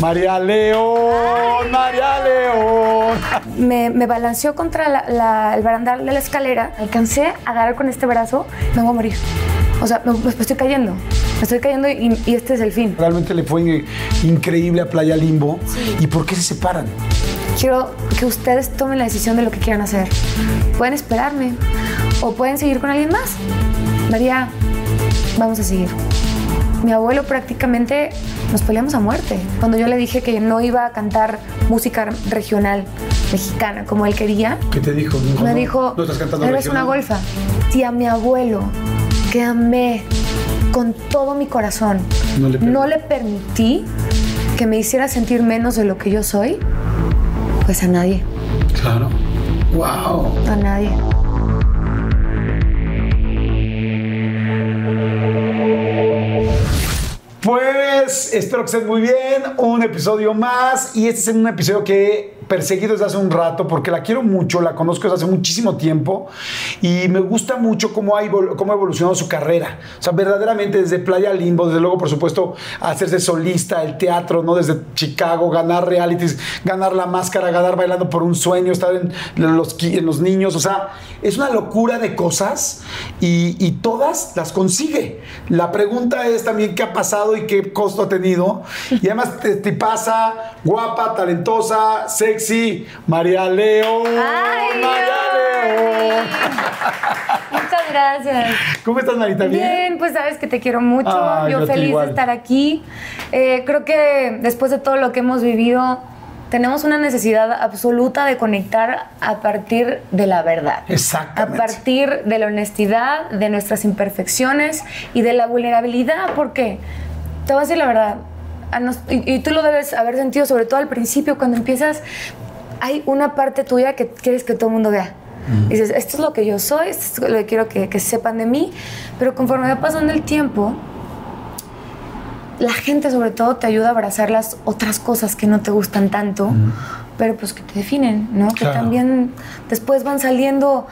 María León, María León. Me, me balanceó contra la- la- el barandal de la escalera. Alcancé a agarrar con este brazo. Me voy a morir. O sea, me, me estoy cayendo. Me estoy cayendo y, y este es el fin. Realmente le fue in- increíble a Playa Limbo. ¿Y por qué se separan? Quiero que ustedes tomen la decisión de lo que quieran hacer. Pueden esperarme o pueden seguir con alguien más. María, vamos a seguir. Mi abuelo prácticamente nos peleamos a muerte. Cuando yo le dije que no iba a cantar música regional mexicana como él quería, ¿Qué te dijo? me dijo, no estás cantando eres una regional". golfa. Si a mi abuelo, que amé con todo mi corazón, No le no le permití que me hiciera sentir menos de lo que yo soy, pues a nadie, Claro. Wow. a nadie. Pues espero que estén muy bien. Un episodio más. Y este es un episodio que perseguido desde hace un rato porque la quiero mucho, la conozco desde hace muchísimo tiempo y me gusta mucho cómo ha, cómo ha evolucionado su carrera. O sea, verdaderamente desde Playa Limbo, desde luego, por supuesto, hacerse solista, el teatro, ¿no? Desde Chicago, ganar realities, ganar la máscara, ganar bailando por un sueño, estar en los, en los niños. O sea, es una locura de cosas y, todas las consigue. La pregunta es también qué ha pasado y qué costo ha tenido. Y además te, te pasa guapa, talentosa, sexy, María León. Ay, María León. Muchas gracias. ¿Cómo estás, Marita? ¿Bien? Bien, pues sabes que te quiero mucho. Ay, yo feliz de estar aquí. Eh, creo que después de todo lo que hemos vivido, tenemos una necesidad absoluta de conectar a partir de la verdad. Exactamente. A partir de la honestidad, de nuestras imperfecciones y de la vulnerabilidad, porque te voy a decir la verdad, a nos- y, y tú lo debes haber sentido, sobre todo al principio, cuando empiezas, hay una parte tuya que quieres que todo el mundo vea. Dices, esto es lo que yo soy, esto es lo que quiero que, que sepan de mí, pero conforme va pasando el tiempo, la gente sobre todo te ayuda a abrazar las otras cosas que no te gustan tanto, pero pues que te definen, ¿no? Que Claro. también después van saliendo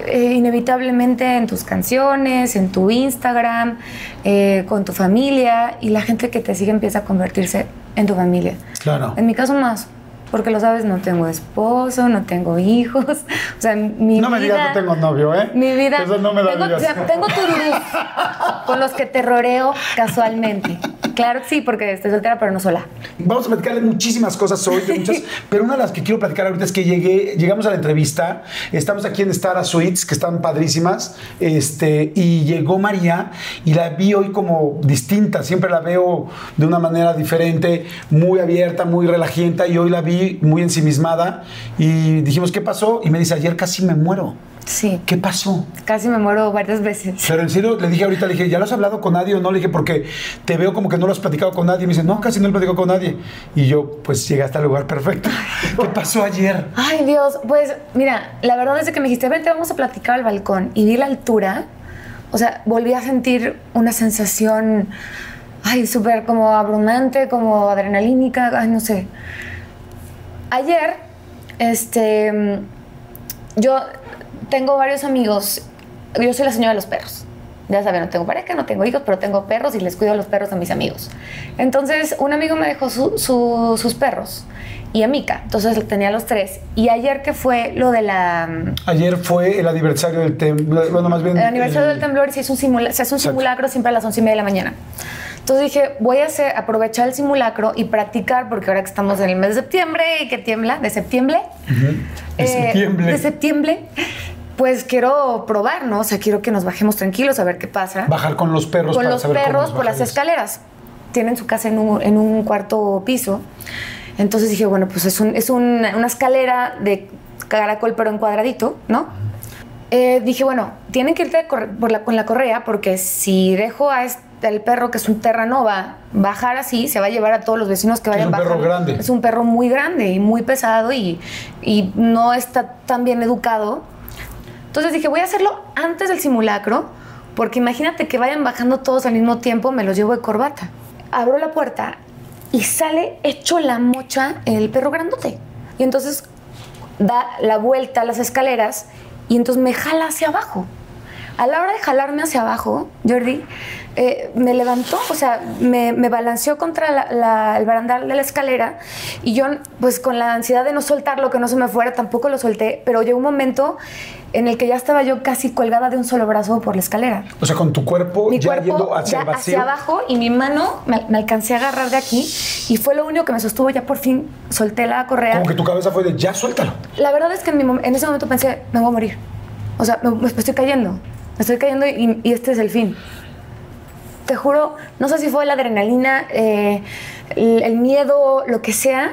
eh, inevitablemente en tus canciones, en tu Instagram, eh, con tu familia, y la gente que te sigue empieza a convertirse en tu familia. Claro. En mi caso más, porque lo sabes, no tengo esposo, no tengo hijos, o sea, mi No me vida... digas no tengo novio, ¿eh? Mi vida. Eso no me lo tengo, digas. o sea, tengo tururús con los que terroreo casualmente. Claro que sí, porque estoy soltera, pero no sola. Vamos a platicar de muchísimas cosas hoy, de muchas, pero una de las que quiero platicar ahorita es que llegué, llegamos a la entrevista, estamos aquí en Stara Suites, que están padrísimas, este, y llegó María y la vi hoy como distinta, siempre la veo de una manera diferente, muy abierta, muy relajienta, y hoy la vi muy ensimismada, y dijimos, ¿qué pasó? Y me dice, ayer casi me muero. Sí, ¿Qué pasó? casi me muero varias veces. Pero en serio, le dije ahorita, le dije, ¿ya lo has hablado con nadie o no? Le dije, porque te veo como que no lo has platicado con nadie. Y me dice, no, casi no lo he platicado con nadie. Y yo, pues llegué hasta el lugar perfecto. ¿Qué pasó ayer? Ay, Dios, pues mira, la verdad es que me dijiste, vente, vamos a platicar al balcón. Y vi la altura, o sea, volví a sentir una sensación, ay, súper como abrumante, como adrenalínica, ay, no sé. Ayer, este, yo tengo varios amigos, yo soy la señora de los perros. Ya saben, no tengo pareja, no tengo hijos, pero tengo perros y les cuido a los perros a mis amigos. Entonces, un amigo me dejó su- su- sus perros y a Mika. Entonces, tenía los tres. Y ayer que fue lo de la... Ayer fue el aniversario del temblor. Bueno, más bien. El aniversario el- del temblor se, hizo un simula- se hace un simulacro siempre a las once y media de la mañana. Entonces dije, voy a hacer, aprovechar el simulacro y practicar, porque ahora que estamos en el mes de septiembre y que tiembla, de septiembre, De septiembre. de septiembre, pues quiero probar, ¿no? O sea, quiero que nos bajemos tranquilos a ver qué pasa. Bajar con los perros Con para los saber perros por las escaleras. Tienen su casa en un, en un cuarto piso. Entonces dije, bueno, pues es, un- es un- una escalera de caracol, pero en cuadradito, ¿no? Eh, dije, bueno, tienen que irte por la- con la correa porque si dejo a este, al perro, que es un Terranova, bajar así, se va a llevar a todos los vecinos que Es vayan un perro bajando. grande. Es un perro muy grande y muy pesado y, y no está tan bien educado. Entonces dije, voy a hacerlo antes del simulacro, porque imagínate que vayan bajando todos al mismo tiempo, me los llevo de corbata. Abro la puerta y sale hecho la mocha el perro grandote. Y entonces da la vuelta a las escaleras y entonces me jala hacia abajo. A la hora de jalarme hacia abajo, Jordi, eh, me levantó, o sea, me, me balanceó contra la- la- el barandal de la escalera y yo, pues con la ansiedad de no soltarlo, que no se me fuera, tampoco lo solté, pero llegó un momento en el que ya estaba yo casi colgada de un solo brazo por la escalera. O sea, con tu cuerpo Mi ya cuerpo yendo hacia ya el vacío. hacia abajo y mi mano me, me alcancé a agarrar de aquí y fue lo único que me sostuvo. Ya por fin solté la correa. Como que tu cabeza fue de ya suéltalo. La verdad es que en, mi en ese momento pensé, me voy a morir. O sea, me, me estoy cayendo. Me estoy cayendo y, y este es el fin. Te juro, no sé si fue la adrenalina, eh, el, miedo, lo que sea,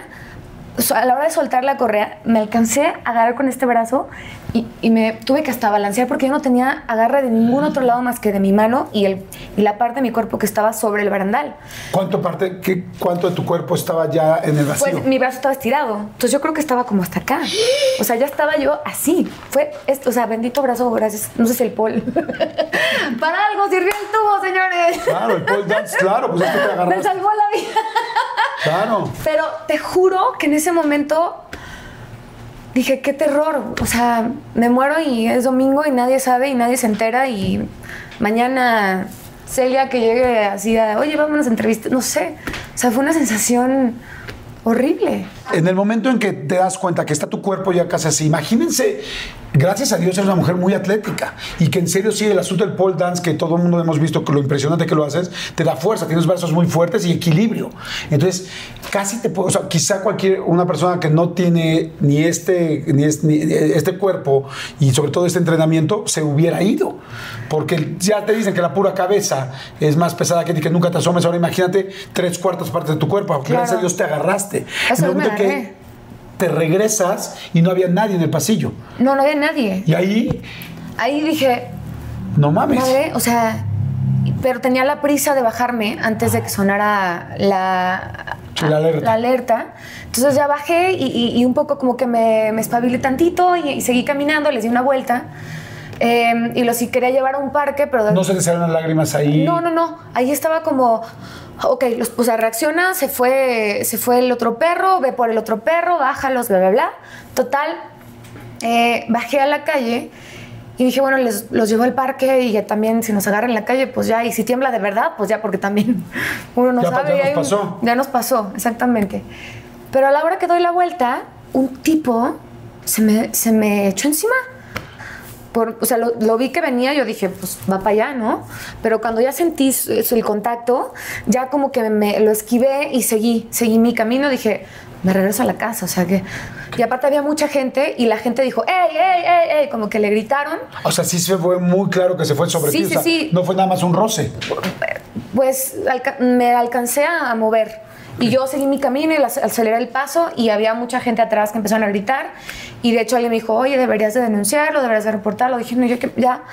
a la hora de soltar la correa, me alcancé a agarrar con este brazo y, y me tuve que hasta balancear porque yo no tenía agarre de ningún otro lado más que de mi mano y, el, y la parte de mi cuerpo que estaba sobre el barandal. ¿Cuánto, parte, qué, ¿Cuánto de tu cuerpo estaba ya en el vacío? Pues mi brazo estaba estirado. Entonces yo creo que estaba como hasta acá. O sea, ya estaba yo así. Fue esto, o sea, bendito brazo, gracias. No sé si el pol. Para algo sirvió el tubo, señores. Claro, el pole dance, claro, pues es que te Me agarraste. salvó la vida. Claro. Pero te juro que en ese momento dije, qué terror. O sea, me muero y es domingo y nadie sabe y nadie se entera y mañana Celia que llegue así a, oye, vámonos a entrevistar. No sé. O sea, fue una sensación horrible. En el momento en que te das cuenta que está tu cuerpo ya casi así, imagínense, gracias a Dios eres una mujer muy atlética y que en serio sí el asunto del pole dance que todo el mundo hemos visto que lo impresionante que lo haces, te da fuerza, tienes brazos muy fuertes y equilibrio. Entonces, casi te puedo, o sea, quizá cualquier una persona que no tiene ni este ni es- ni este cuerpo y sobre todo este entrenamiento se hubiera ido, porque ya te dicen que la pura cabeza es más pesada que ti, que nunca te asomes, ahora imagínate tres cuartas partes de tu cuerpo, gracias a Dios te agarraste. Eso En el me momento que. Te regresas y no había nadie en el pasillo. No, no había nadie. Y ahí, Ahí dije, no mames. madre, o sea, pero tenía la prisa de bajarme antes de que sonara la, la alerta. alerta. Entonces ya bajé y, y- y un poco como que me, me espabilé tantito y, y seguí caminando, les di una vuelta. Eh, y los sí quería llevar a un parque, pero... No se te salieron las lágrimas ahí. No, no, no. Ahí estaba como, ok, los, o sea, reacciona, se fue, se fue el otro perro, ve por el otro perro, bájalos, bla, bla, bla. Total, eh, bajé a la calle y dije, bueno, les, los llevo al parque y ya también si nos agarran en la calle, pues ya, y si tiembla de verdad, pues ya, porque también uno no Ya sabe. ya nos un- pasó. ya nos pasó, exactamente. Pero a la hora que doy la vuelta, un tipo se me, se me echó encima. Por- o sea, lo, lo vi que venía, yo dije, pues va para allá, ¿no? Pero cuando ya sentí su- su- el contacto, ya como que me lo esquivé y seguí, seguí mi camino, dije, me regreso a la casa, o sea que... Y aparte había mucha gente y la gente dijo, ¡ey, ey, ey, ey! Como que le gritaron. O sea, sí se fue muy claro que se fue sobre Sí, ti. o sí, sea, sí. No fue nada más un roce. Pues alca- me alcancé a mover. Y yo seguí mi camino y aceleré el paso y había mucha gente atrás que empezaron a gritar. Y de hecho alguien me dijo, oye, deberías de denunciarlo, deberías de reportarlo. Dije, no, yo que ya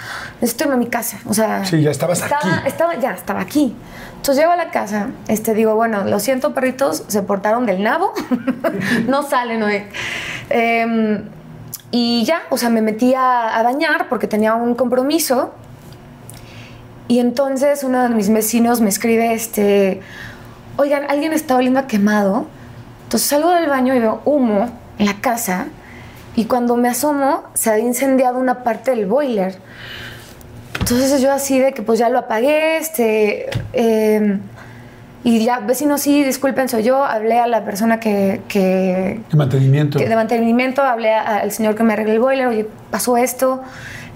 necesito irme a mi casa. O sea, Sí, ya estabas estaba, aquí. Estaba, ya, estaba aquí. Entonces llego a la casa, este, digo, bueno, lo siento, perritos, se portaron del nabo. no salen hoy. Em, y ya, o sea, me metí a, a bañar porque tenía un compromiso. Y entonces uno de mis vecinos me escribe, este, oigan, alguien está oliendo a quemado. Entonces salgo del baño y veo humo en la casa. Y cuando me asomo, se había incendiado una parte del boiler. Entonces yo así de que pues ya lo apagué, este... eh, y ya, vecinos, sí, disculpen, soy yo. Hablé a la persona que, que, De mantenimiento. que de mantenimiento, hablé a- al señor que me arregló el boiler, oye, pasó esto.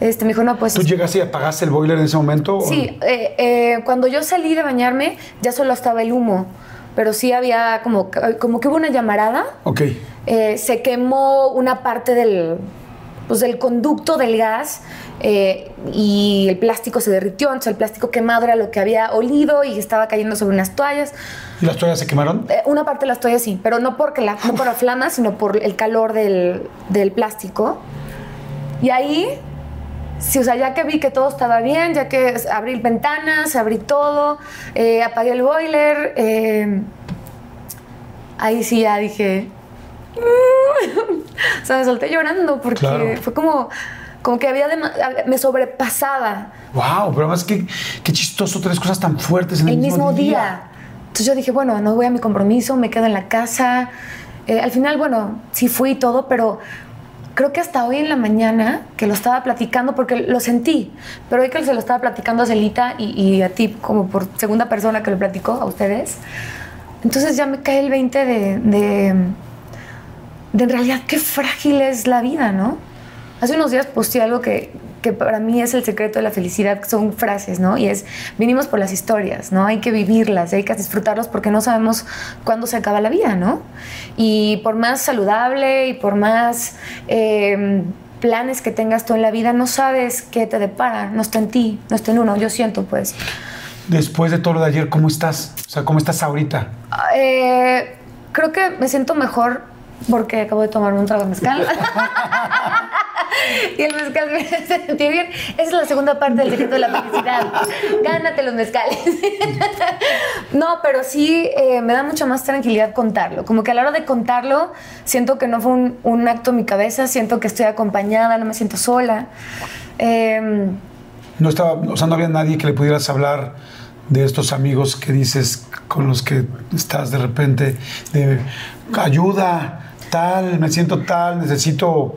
Este, me dijo, no, pues... ¿Tú llegaste y apagaste el boiler en ese momento? o- Sí, eh, eh, cuando yo salí de bañarme ya solo estaba el humo, pero sí había como, como que hubo una llamarada, Ok. eh, se quemó una parte del, pues, del conducto del gas eh, y el plástico se derritió, entonces el plástico quemado era lo que había olido y estaba cayendo sobre unas toallas. ¿Y las toallas se quemaron? Eh, una parte de las toallas sí, pero no, porque la, no por la flama, sino por el calor del, del plástico. Y ahí, sí, o sea, ya que vi que todo estaba bien, ya que abrí ventanas, abrí todo, eh, apagué el boiler, eh, ahí sí ya dije... o sea, me solté llorando porque Claro. fue como, como que había me sobrepasaba Wow, pero además qué, qué chistoso, tres cosas tan fuertes en el, el mismo día. Entonces yo dije, bueno, no voy a mi compromiso, me quedo en la casa. Eh, al final, bueno, sí fui y todo, pero creo que hasta hoy en la mañana que lo estaba platicando, porque lo sentí, pero hoy que se lo estaba platicando a Celita y, a ti como por segunda persona que lo platicó, a ustedes, entonces ya me cae el 20 de, de, de en realidad qué frágil es la vida, ¿no? Hace unos días posteé algo que, que para mí es el secreto de la felicidad, son frases, ¿no? Y es, vinimos por las historias, ¿no? Hay que vivirlas, hay que disfrutarlas porque no sabemos cuándo se acaba la vida, ¿no? Y por más saludable y por más eh, planes que tengas tú en la vida, no sabes qué te depara, no está en ti, no está en uno, yo siento pues. Después de todo lo de ayer, ¿cómo estás? O sea, ¿cómo estás ahorita? Eh, creo que me siento mejor porque acabo de tomarme un trago de mezcal. y el mezcal me hace bien. Esa es la segunda parte del secreto de la felicidad. Gánate los mezcales. no, pero sí eh, me da mucha más tranquilidad contarlo. Como que a la hora de contarlo, siento que no fue un, un acto en mi cabeza, siento que estoy acompañada, no me siento sola. Eh, No estaba, o sea, no había nadie que le pudieras hablar de estos amigos que dices con los que estás de repente de ayuda, tal, me siento tal, necesito,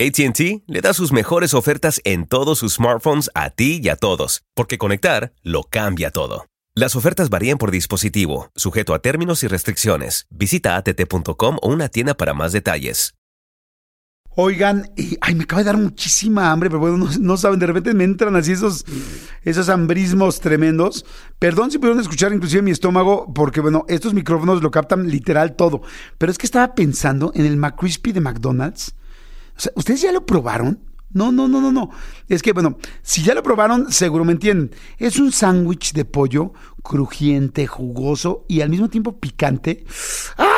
ATT le da sus mejores ofertas en todos sus smartphones a ti y a todos, porque conectar lo cambia todo. Las ofertas varían por dispositivo, sujeto a términos y restricciones. Visita att.com o una tienda para más detalles. Oigan, ay, me acaba de dar muchísima hambre, pero bueno, no, no saben, de repente me entran así esos, esos hambrismos tremendos. Perdón si pudieron escuchar inclusive mi estómago, porque bueno, estos micrófonos lo captan literal todo. Pero es que estaba pensando en el McCrispy de McDonald's. O sea, ¿ustedes ya lo probaron? No, no, no, no, no. Es que, bueno, si ya lo probaron, seguro me entienden. Es un sándwich de pollo crujiente, jugoso y al mismo tiempo picante. ¡Ah!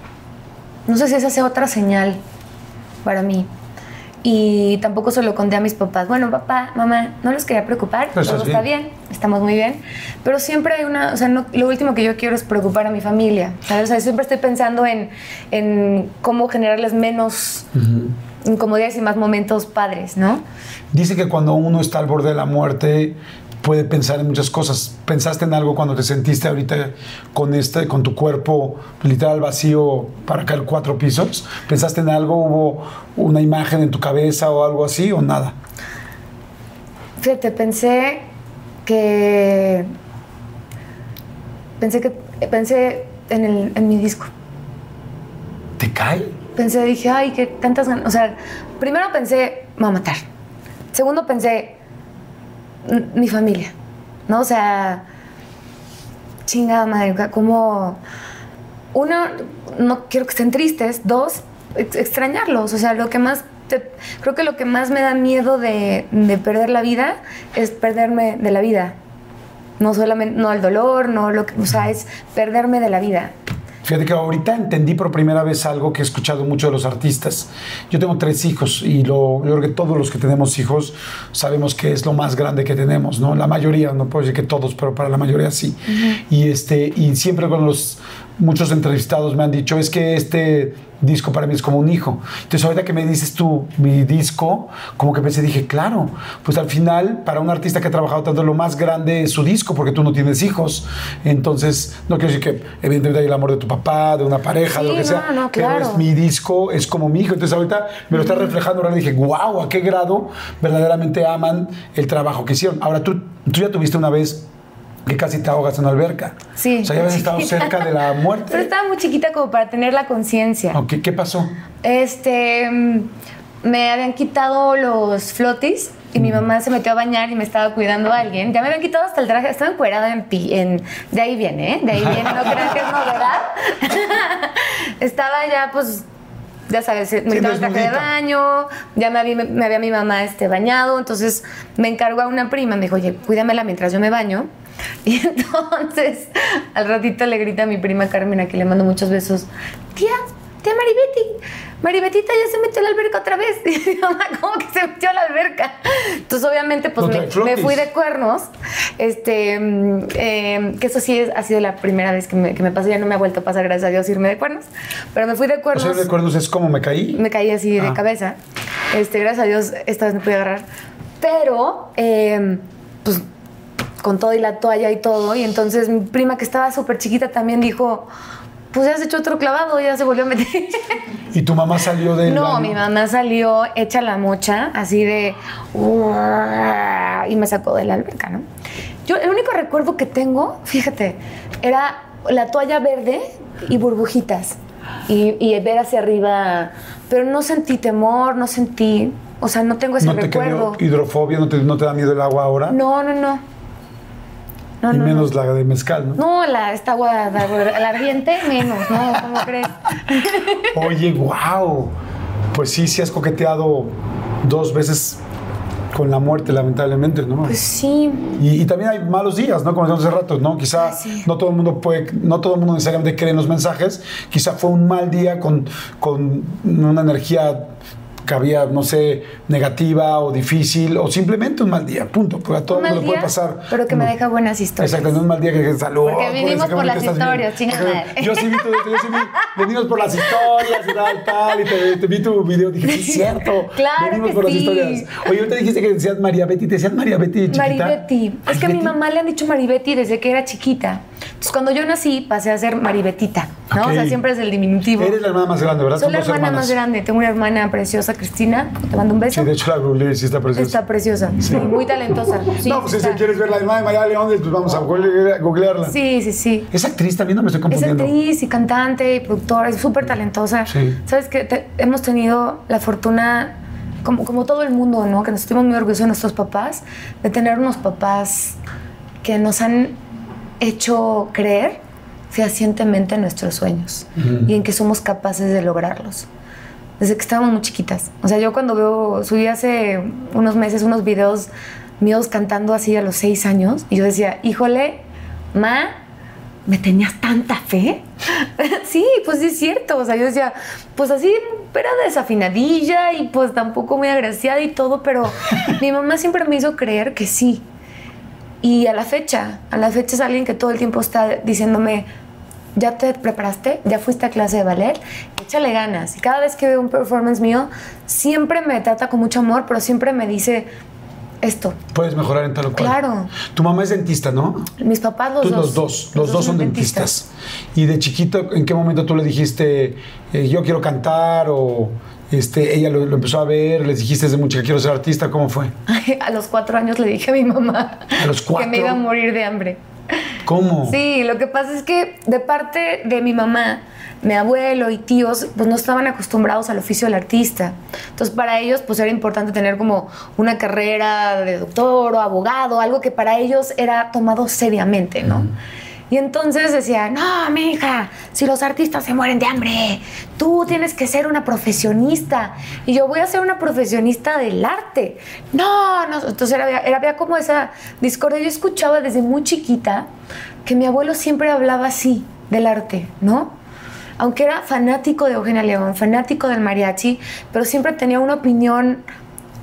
No sé si esa sea otra señal para mí. Y tampoco se lo conté a mis papás. Bueno, papá, mamá, no los quería preocupar. Todo está bien, estamos muy bien. Pero siempre hay una, o sea, no- lo último que yo quiero es preocupar a mi familia. ¿sabes? O sea, siempre estoy pensando en, en cómo generarles menos incomodidades y más momentos padres, ¿no? Dice que cuando uno está al borde de la muerte puede pensar en muchas cosas. ¿Pensaste en algo cuando te sentiste ahorita con este, con tu cuerpo literal vacío para caer cuatro pisos? ¿Pensaste en algo? ¿Hubo una imagen en tu cabeza o algo así o nada? Fíjate, pensé que. Pensé que. Pensé en, el, en mi disco. ¿Te cae? Pensé, dije, ay, qué tantas ganas. O sea, primero pensé, me voy a matar. Segundo pensé, "M- mi familia. ¿No? O sea, chingada madre, como. Uno, no quiero que estén tristes. Dos, ex- extrañarlos. O sea, lo que más. creo que lo que más me da miedo de, de perder la vida es perderme de la vida. no solamente, no al dolor, no lo que, o sea, es perderme de la vida. Fíjate que ahorita entendí por primera vez algo que he escuchado mucho de los artistas. Yo tengo tres hijos y lo, yo creo que todos los que tenemos hijos sabemos que es lo más grande que tenemos, ¿no? La mayoría, no puedo decir que todos, pero para la mayoría sí. Y, este, y siempre con los muchos entrevistados me han dicho, es que este disco para mí es como un hijo. Entonces ahorita que me dices tú mi disco, como que pensé, dije, claro, pues al final para un artista que ha trabajado tanto lo más grande es su disco, porque tú no tienes hijos. Entonces, no quiero decir que evidentemente hay el amor de tu papá, de una pareja, de lo que Sí, sea, no, no, pero claro. es mi disco, es como mi hijo. Entonces ahorita me lo está reflejando, ahora dije, wow, a qué grado verdaderamente aman el trabajo que hicieron. Ahora tú, tú ya tuviste una vez que casi te ahogas en una alberca. Sí. O sea, ya habías estado cerca de la muerte. Pero estaba muy chiquita como para tener la conciencia. Ok, ¿Qué pasó? Este, mm, me habían quitado los flotis y mi mamá se metió a bañar y me estaba cuidando a alguien. Ya me habían quitado hasta el traje, estaba encuerada en, pi- en de ahí viene, ¿eh? De ahí viene, no crean que es novedad. estaba ya, pues, ya sabes, me quitaron el traje de baño, ya me había, me había mi mamá este, bañado, entonces me encargó a una prima, me dijo, oye, cuídamela mientras yo me baño. Y entonces, al ratito le grita a mi prima Carmen, a quien le mando muchos besos, tía, tía Maribeti, Maribetita ya se metió a la alberca otra vez. Y mi mamá, ¿cómo que se metió a la alberca? Entonces, obviamente, pues me, fui de cuernos. Este, mm, eh, que eso sí es- ha sido la primera vez que me, que me pasó. Ya no me ha vuelto a pasar, gracias a Dios, irme de cuernos. Pero me fui de O cuernos. sea, recuerdos es como me caí. Me caí así de Ah. cabeza. Este, gracias a Dios, esta vez me pude agarrar. Pero, eh, pues, con todo y la toalla y todo. Y entonces mi prima, que estaba súper chiquita, también dijo, pues ya has hecho otro clavado, ya se volvió a meter. Y tu mamá salió de No, mi mamá salió hecha la mocha, así de... Y me sacó de la alberca, ¿no? Yo, el único recuerdo que tengo, fíjate, era la toalla verde y burbujitas. Y, y ver hacia arriba. Pero no sentí temor, no sentí... O sea, no tengo ese ¿No te recuerdo. hidrofobia? ¿No te, no te da miedo el agua ahora? No, no, no. No, y no, menos la de mezcal, ¿no? No, la, esta agua, la, la ardiente, menos, ¿no? ¿Cómo crees? Oye, wow. Pues sí, sí has coqueteado dos veces con la muerte, lamentablemente, ¿no? Pues sí. Y, y también hay malos días, ¿no? Como decíamos hace rato, ¿no? Quizá Ah, sí. no todo el mundo puede, no todo el mundo necesariamente cree en los mensajes. Quizá fue un mal día con, con una energía que había, no sé, negativa o difícil, o simplemente un mal día, punto. Porque a todo mundo le puede pasar. pero que me deja buenas historias. Exacto, no un mal día que salud. Porque vivimos por las historias, chinga madre. Yo sí vi tu, yo sí vi, venimos por las historias y tal, tal, y te, te vi tu video, dije, sí, es cierto. Claro venimos que por las sí. historias. Oye, ahorita dijiste que decías María Betty, ¿te decían María Betty chiquita? Maribeti. Es que a mi mamá le han dicho Maribeti desde que era chiquita. Entonces, cuando yo nací, pasé a ser Maribetita, ¿no? O sea, siempre es el diminutivo. Eres la hermana más grande, ¿verdad? Soy la hermana hermanas. más grande. Tengo una hermana preciosa, Cristina. Te mando un beso. Sí, de hecho la googleé, sí está preciosa. Está preciosa. Sí, muy talentosa. Sí, no, pues sí si está. quieres ver la hermana de María León, pues vamos a google- googlearla. Sí, sí, sí. Es actriz también, no me estoy Es confundiendo. actriz y cantante y productora, es súper talentosa. Sí. Sabes que hemos tenido la fortuna, como, como todo el mundo, ¿no? Que nos sentimos muy orgullosos de nuestros papás, de tener unos papás que nos han hecho creer fehacientemente en nuestros sueños y en que somos capaces de lograrlos. Desde que estábamos muy chiquitas. O sea, yo cuando veo, subí hace unos meses unos videos míos cantando así a los seis años y yo decía, híjole, ma, ¿me tenías tanta fe? sí, pues sí es cierto. O sea, yo decía, pues así, era desafinadilla y pues tampoco muy agraciada y todo, pero mi mamá siempre me hizo creer que sí. Y a la fecha, a la fecha es alguien que todo el tiempo está diciéndome, ya te preparaste, ya fuiste a clase de ballet, échale ganas. Y cada vez que veo un performance mío, siempre me trata con mucho amor, pero siempre me dice esto. Puedes mejorar en tal o cual. Claro. Tu mamá es dentista, ¿no? Mis papás los Tú, dos. los dos, los, dos son dentistas. Y de chiquito, ¿en qué momento tú le dijiste, eh, yo quiero cantar o este, ella lo, lo empezó a ver, les dijiste desde mucha que quiero ser artista, ¿cómo fue? a los cuatro años le dije a mi mamá ¿A los que me iba a morir de hambre. ¿Cómo? Sí, lo que pasa es que de parte de mi mamá, mi abuelo y tíos, pues no estaban acostumbrados al oficio del artista. Entonces para ellos pues era importante tener como una carrera de doctor o abogado, algo que para ellos era tomado seriamente, ¿no? Y entonces decía, no, mi hija, si los artistas se mueren de hambre, tú tienes que ser una profesionista. Y yo voy a ser una profesionista del arte. No, no. Entonces era, había como esa discordia. Yo escuchaba desde muy chiquita que mi abuelo siempre hablaba así del arte, ¿no? Aunque era fanático de Eugenia León, fanático del mariachi, pero siempre tenía una opinión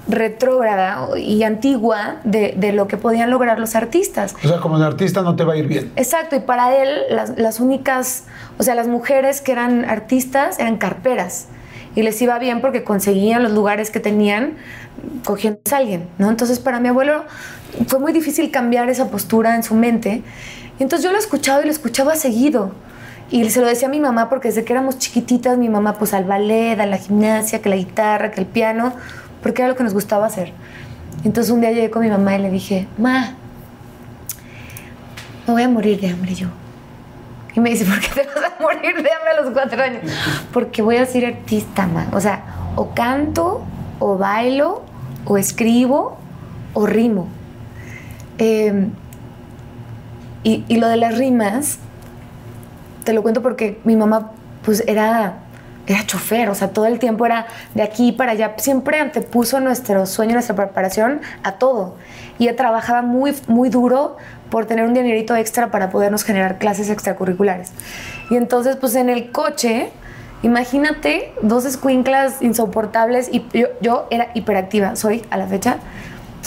retrógrada y antigua de, de, lo que podían lograr los artistas. O sea, como de artista no te va a ir bien. Exacto, y para él las, las únicas, o sea, las mujeres que eran artistas eran carperas y les iba bien porque conseguían los lugares que tenían cogiendo a alguien, ¿no? Entonces para mi abuelo fue muy difícil cambiar esa postura en su mente. Y entonces yo lo escuchaba y lo escuchaba seguido. Y se lo decía a mi mamá porque desde que éramos chiquititas, mi mamá pues al ballet, a la gimnasia, que la guitarra, que el piano, porque era lo que nos gustaba hacer. Entonces un día llegué con mi mamá y le dije, ma, me voy a morir de hambre yo. Y me dice, ¿por qué te vas a morir de hambre a los cuatro años? Porque voy a ser artista, ma. O sea, o canto, o bailo, o escribo, o rimo. Y, y, lo de las rimas, te lo cuento porque mi mamá, pues era era chofer, o sea, todo el tiempo era de aquí para allá, siempre antepuso nuestro sueño, nuestra preparación a todo. Y ella trabajaba muy, muy duro por tener un dinerito extra para podernos generar clases extracurriculares. Y entonces, pues en el coche, imagínate dos escuinclas insoportables y yo, yo era hiperactiva, soy a la fecha.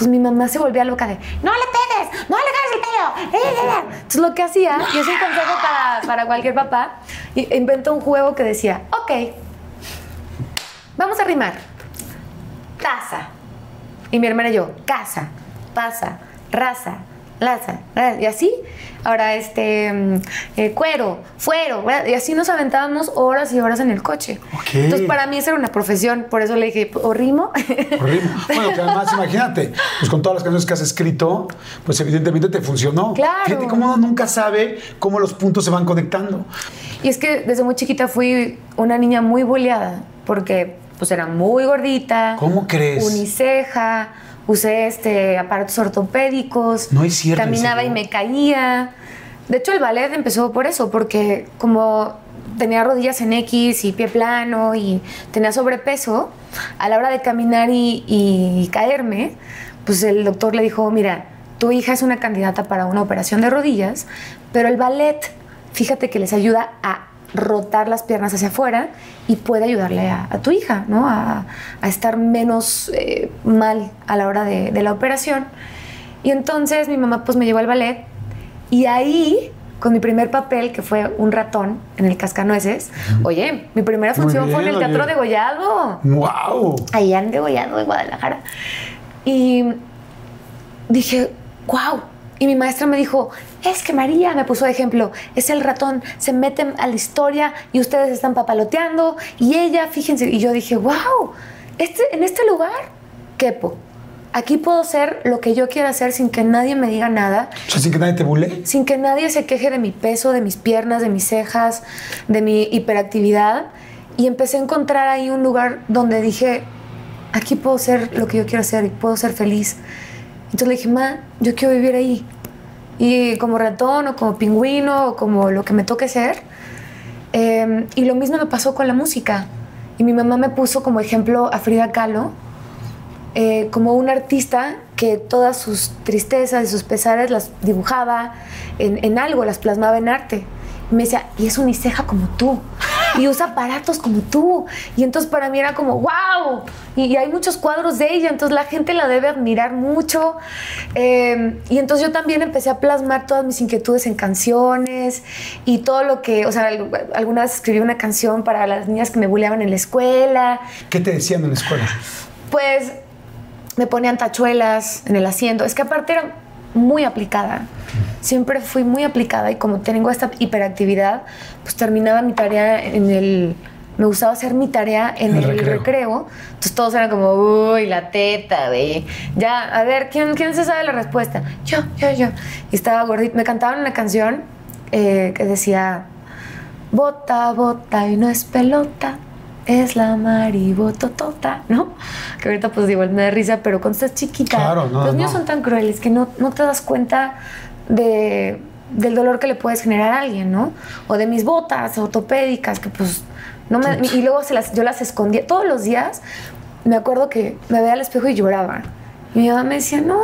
Entonces mi mamá se volvía loca de, no le pegues, no le caes el pelo. Entonces lo que hacía, y es un consejo para, para cualquier papá, inventó un juego que decía, ok, vamos a rimar. Taza. Y mi hermana y yo, casa, pasa, raza, laza, y así. Ahora, este, eh, cuero, fuero, y así nos aventábamos horas y horas en el coche. Okay. Entonces, para mí esa era una profesión, por eso le dije, ¿o rimo? O rimo. Bueno, que además, imagínate, pues con todas las canciones que has escrito, pues evidentemente te funcionó. Claro. Fíjate cómo uno nunca sabe cómo los puntos se van conectando. Y es que desde muy chiquita fui una niña muy boleada, porque pues era muy gordita. ¿Cómo crees? Uniceja usé este, aparatos ortopédicos, no es cierto, caminaba y me caía. De hecho, el ballet empezó por eso, porque como tenía rodillas en X y pie plano y tenía sobrepeso, a la hora de caminar y, y caerme, pues el doctor le dijo, mira, tu hija es una candidata para una operación de rodillas, pero el ballet, fíjate que les ayuda a rotar las piernas hacia afuera y puede ayudarle a, a tu hija, ¿no? A, a estar menos eh, mal a la hora de, de, la operación. Y entonces mi mamá pues me llevó al ballet y ahí, con mi primer papel, que fue un ratón en el Cascanueces, oye, mi primera función bien, fue en el Teatro oye. de Gollado. ¡Wow! Allá en Degollado, en Guadalajara. Y dije, wow. Y mi maestra me dijo, es que María, me puso de ejemplo, es el ratón, se meten a la historia y ustedes están papaloteando y ella, fíjense, y yo dije, wow, este, en este lugar, quepo. Aquí puedo ser lo que yo quiera hacer sin que nadie me diga nada. O sea, sin que nadie te bule. Sin que nadie se queje de mi peso, de mis piernas, de mis cejas, de mi hiperactividad. Y empecé a encontrar ahí un lugar donde dije, aquí puedo ser lo que yo quiero hacer y puedo ser feliz. Entonces le dije, ma, yo quiero vivir ahí. Y como ratón o como pingüino o como lo que me toque ser. Eh, y lo mismo me pasó con la música. Y mi mamá me puso como ejemplo a Frida Kahlo, eh, como un artista que todas sus tristezas y sus pesares las dibujaba en, en algo, las plasmaba en arte. Y me decía, y es uniceja como tú. Y usa aparatos como tú. Y entonces para mí era como, wow. Y, y hay muchos cuadros de ella, entonces la gente la debe admirar mucho. Eh, y entonces yo también empecé a plasmar todas mis inquietudes en canciones y todo lo que, o sea, alguna vez escribí una canción para las niñas que me bulleaban en la escuela. ¿Qué te decían en la escuela? Pues me ponían tachuelas en el asiento. Es que aparte era muy aplicada. Siempre fui muy aplicada y como tengo esta hiperactividad, pues terminaba mi tarea en el... Me gustaba hacer mi tarea en el, El recreo. recreo. Entonces todos eran como, uy, la teta, de Ya, a ver, ¿quién, ¿quién se sabe la respuesta? Yo, yo, yo. Y estaba gordita. Me cantaban una canción eh, que decía, bota, bota y no es pelota, es la maribototota, ¿no? Que ahorita pues igual me da risa, pero cuando estás chiquita, Claro, no, los niños no. son tan crueles que no, no te das cuenta de, del dolor que le puedes generar a alguien, ¿no? O de mis botas ortopédicas, que pues no me... Y luego se las, yo las escondía. Todos los días me acuerdo que me veía al espejo y lloraba. Y mi mamá me decía, no,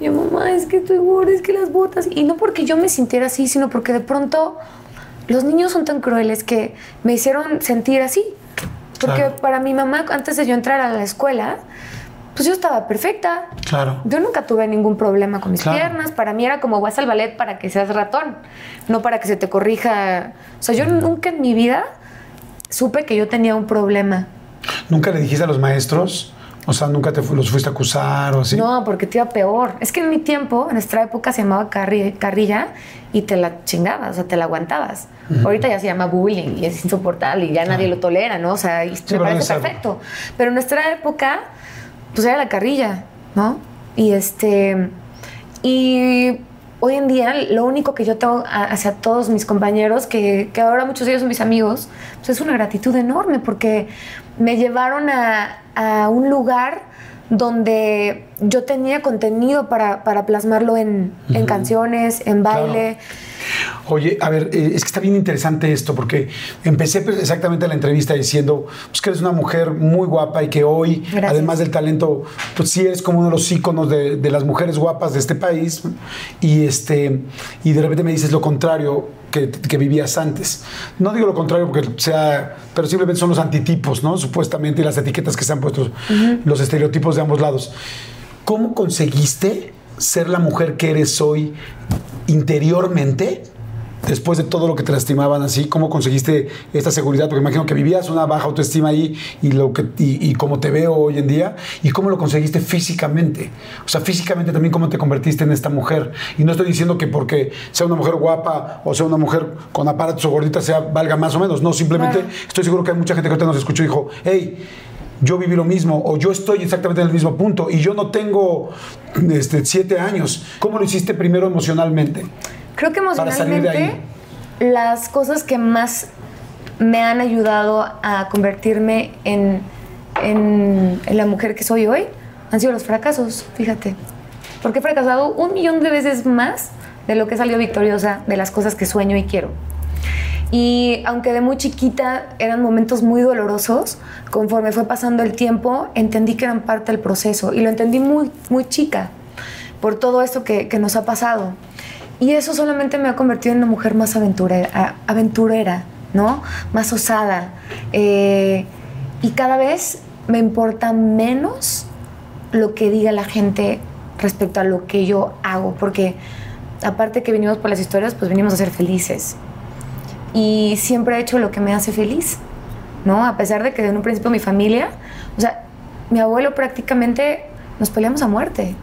mi mamá, es que estoy gorda, es que las botas. Y no porque yo me sintiera así, sino porque de pronto los niños son tan crueles que me hicieron sentir así. Porque Claro. para mi mamá, antes de yo entrar a la escuela, pues yo estaba perfecta. Claro. Yo nunca tuve ningún problema con mis Claro. piernas. Para mí era como vas al ballet para que seas ratón, no para que se te corrija. O sea, yo nunca en mi vida supe que yo tenía un problema. ¿Nunca le dijiste a los maestros? O sea, ¿nunca te fu- los fuiste a acusar o así? No, porque te iba peor. Es que en mi tiempo, en nuestra época se llamaba carri- carrilla y te la chingabas, o sea, te la aguantabas. Ahorita ya se llama bullying y es insoportable y ya nadie lo tolera, ¿no? O sea, y me parece perfecto. Pero en nuestra época, pues era la carrilla, ¿no? Y este. Y hoy en día, lo único que yo tengo hacia todos mis compañeros, que, que ahora muchos de ellos son mis amigos, pues es una gratitud enorme porque me llevaron a, a un lugar donde yo tenía contenido para, para plasmarlo en, en canciones, en baile. Oye, a ver, eh, es que está bien interesante esto, porque empecé pues, exactamente la entrevista diciendo pues, que eres una mujer muy guapa y que hoy, Gracias. además del talento, pues sí eres como uno de los íconos de, de las mujeres guapas de este país. Y, este, y de repente me dices lo contrario que, que vivías antes. No digo lo contrario porque sea, pero simplemente son los antitipos, ¿no? Supuestamente, y las etiquetas que se han puesto, los estereotipos de ambos lados. ¿Cómo conseguiste ser la mujer que eres hoy interiormente? Después de todo lo que te lastimaban así, ¿cómo conseguiste esta seguridad? Porque imagino que vivías una baja autoestima ahí y, lo que, y, y cómo te veo hoy en día. ¿Y cómo lo conseguiste físicamente? O sea, físicamente también cómo te convertiste en esta mujer. Y no estoy diciendo que porque sea una mujer guapa o sea una mujer con aparatos o gordita sea valga más o menos. No, simplemente Claro. estoy seguro que hay mucha gente que ahorita nos escuchó y dijo, hey, yo viví lo mismo o yo estoy exactamente en el mismo punto y yo no tengo este, siete años. ¿Cómo lo hiciste primero emocionalmente? Creo que emocionalmente las cosas que más me han ayudado a convertirme en, en- en la mujer que soy hoy han sido los fracasos, fíjate. Porque he fracasado un millón de veces más de lo que he salido victoriosa de las cosas que sueño y quiero. Y aunque de muy chiquita eran momentos muy dolorosos, conforme fue pasando el tiempo, entendí que eran parte del proceso. Y lo entendí muy, muy chica por todo esto que, que nos ha pasado. Y eso solamente me ha convertido en una mujer más aventurera, aventurera ¿no? Más osada. Eh, y cada vez me importa menos lo que diga la gente respecto a lo que yo hago, porque aparte que venimos por las historias, pues venimos a ser felices. Y siempre he hecho lo que me hace feliz, ¿no? A pesar de que en un principio mi familia, o sea, mi abuelo prácticamente nos peleamos a muerte.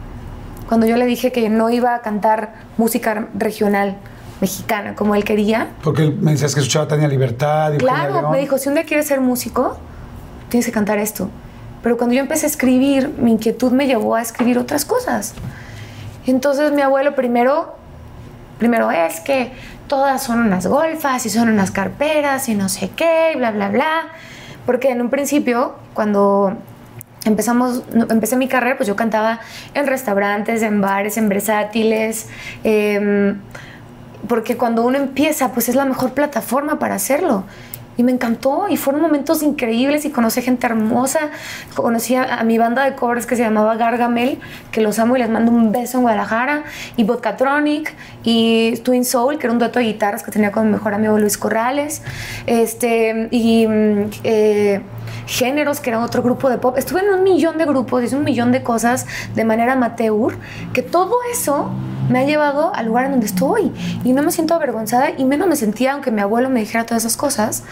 Cuando yo le dije que no iba a cantar música regional mexicana como él quería, Porque él me decías que escuchaba Tania Libertad y Claro, León. me dijo, si un día quieres ser músico, tienes que cantar esto. Pero cuando yo empecé a escribir, mi inquietud me llevó a escribir otras cosas. Entonces mi abuelo primero, primero es que todas son unas golfas y son unas carperas y no sé qué, y bla, bla, bla. Porque en un principio, cuando empezamos, empecé mi carrera, pues yo cantaba en restaurantes, en bares, en versátiles. em, porque cuando uno empieza, pues es la mejor plataforma para hacerlo. Y me encantó y fueron momentos increíbles y conocí gente hermosa. Conocí a, a mi banda de covers que se llamaba Gargamel, que los amo y les mando un beso en Guadalajara. Y Vodkatronic y Twin Soul, que era un dueto de guitarras que tenía con mi mejor amigo Luis Corrales. Este, y eh, Géneros, que era otro grupo de pop. Estuve en un millón de grupos, hice un millón de cosas de manera amateur, que todo eso me ha llevado al lugar en donde estoy. Y no me siento avergonzada y menos me sentía, aunque mi abuelo me dijera todas esas cosas,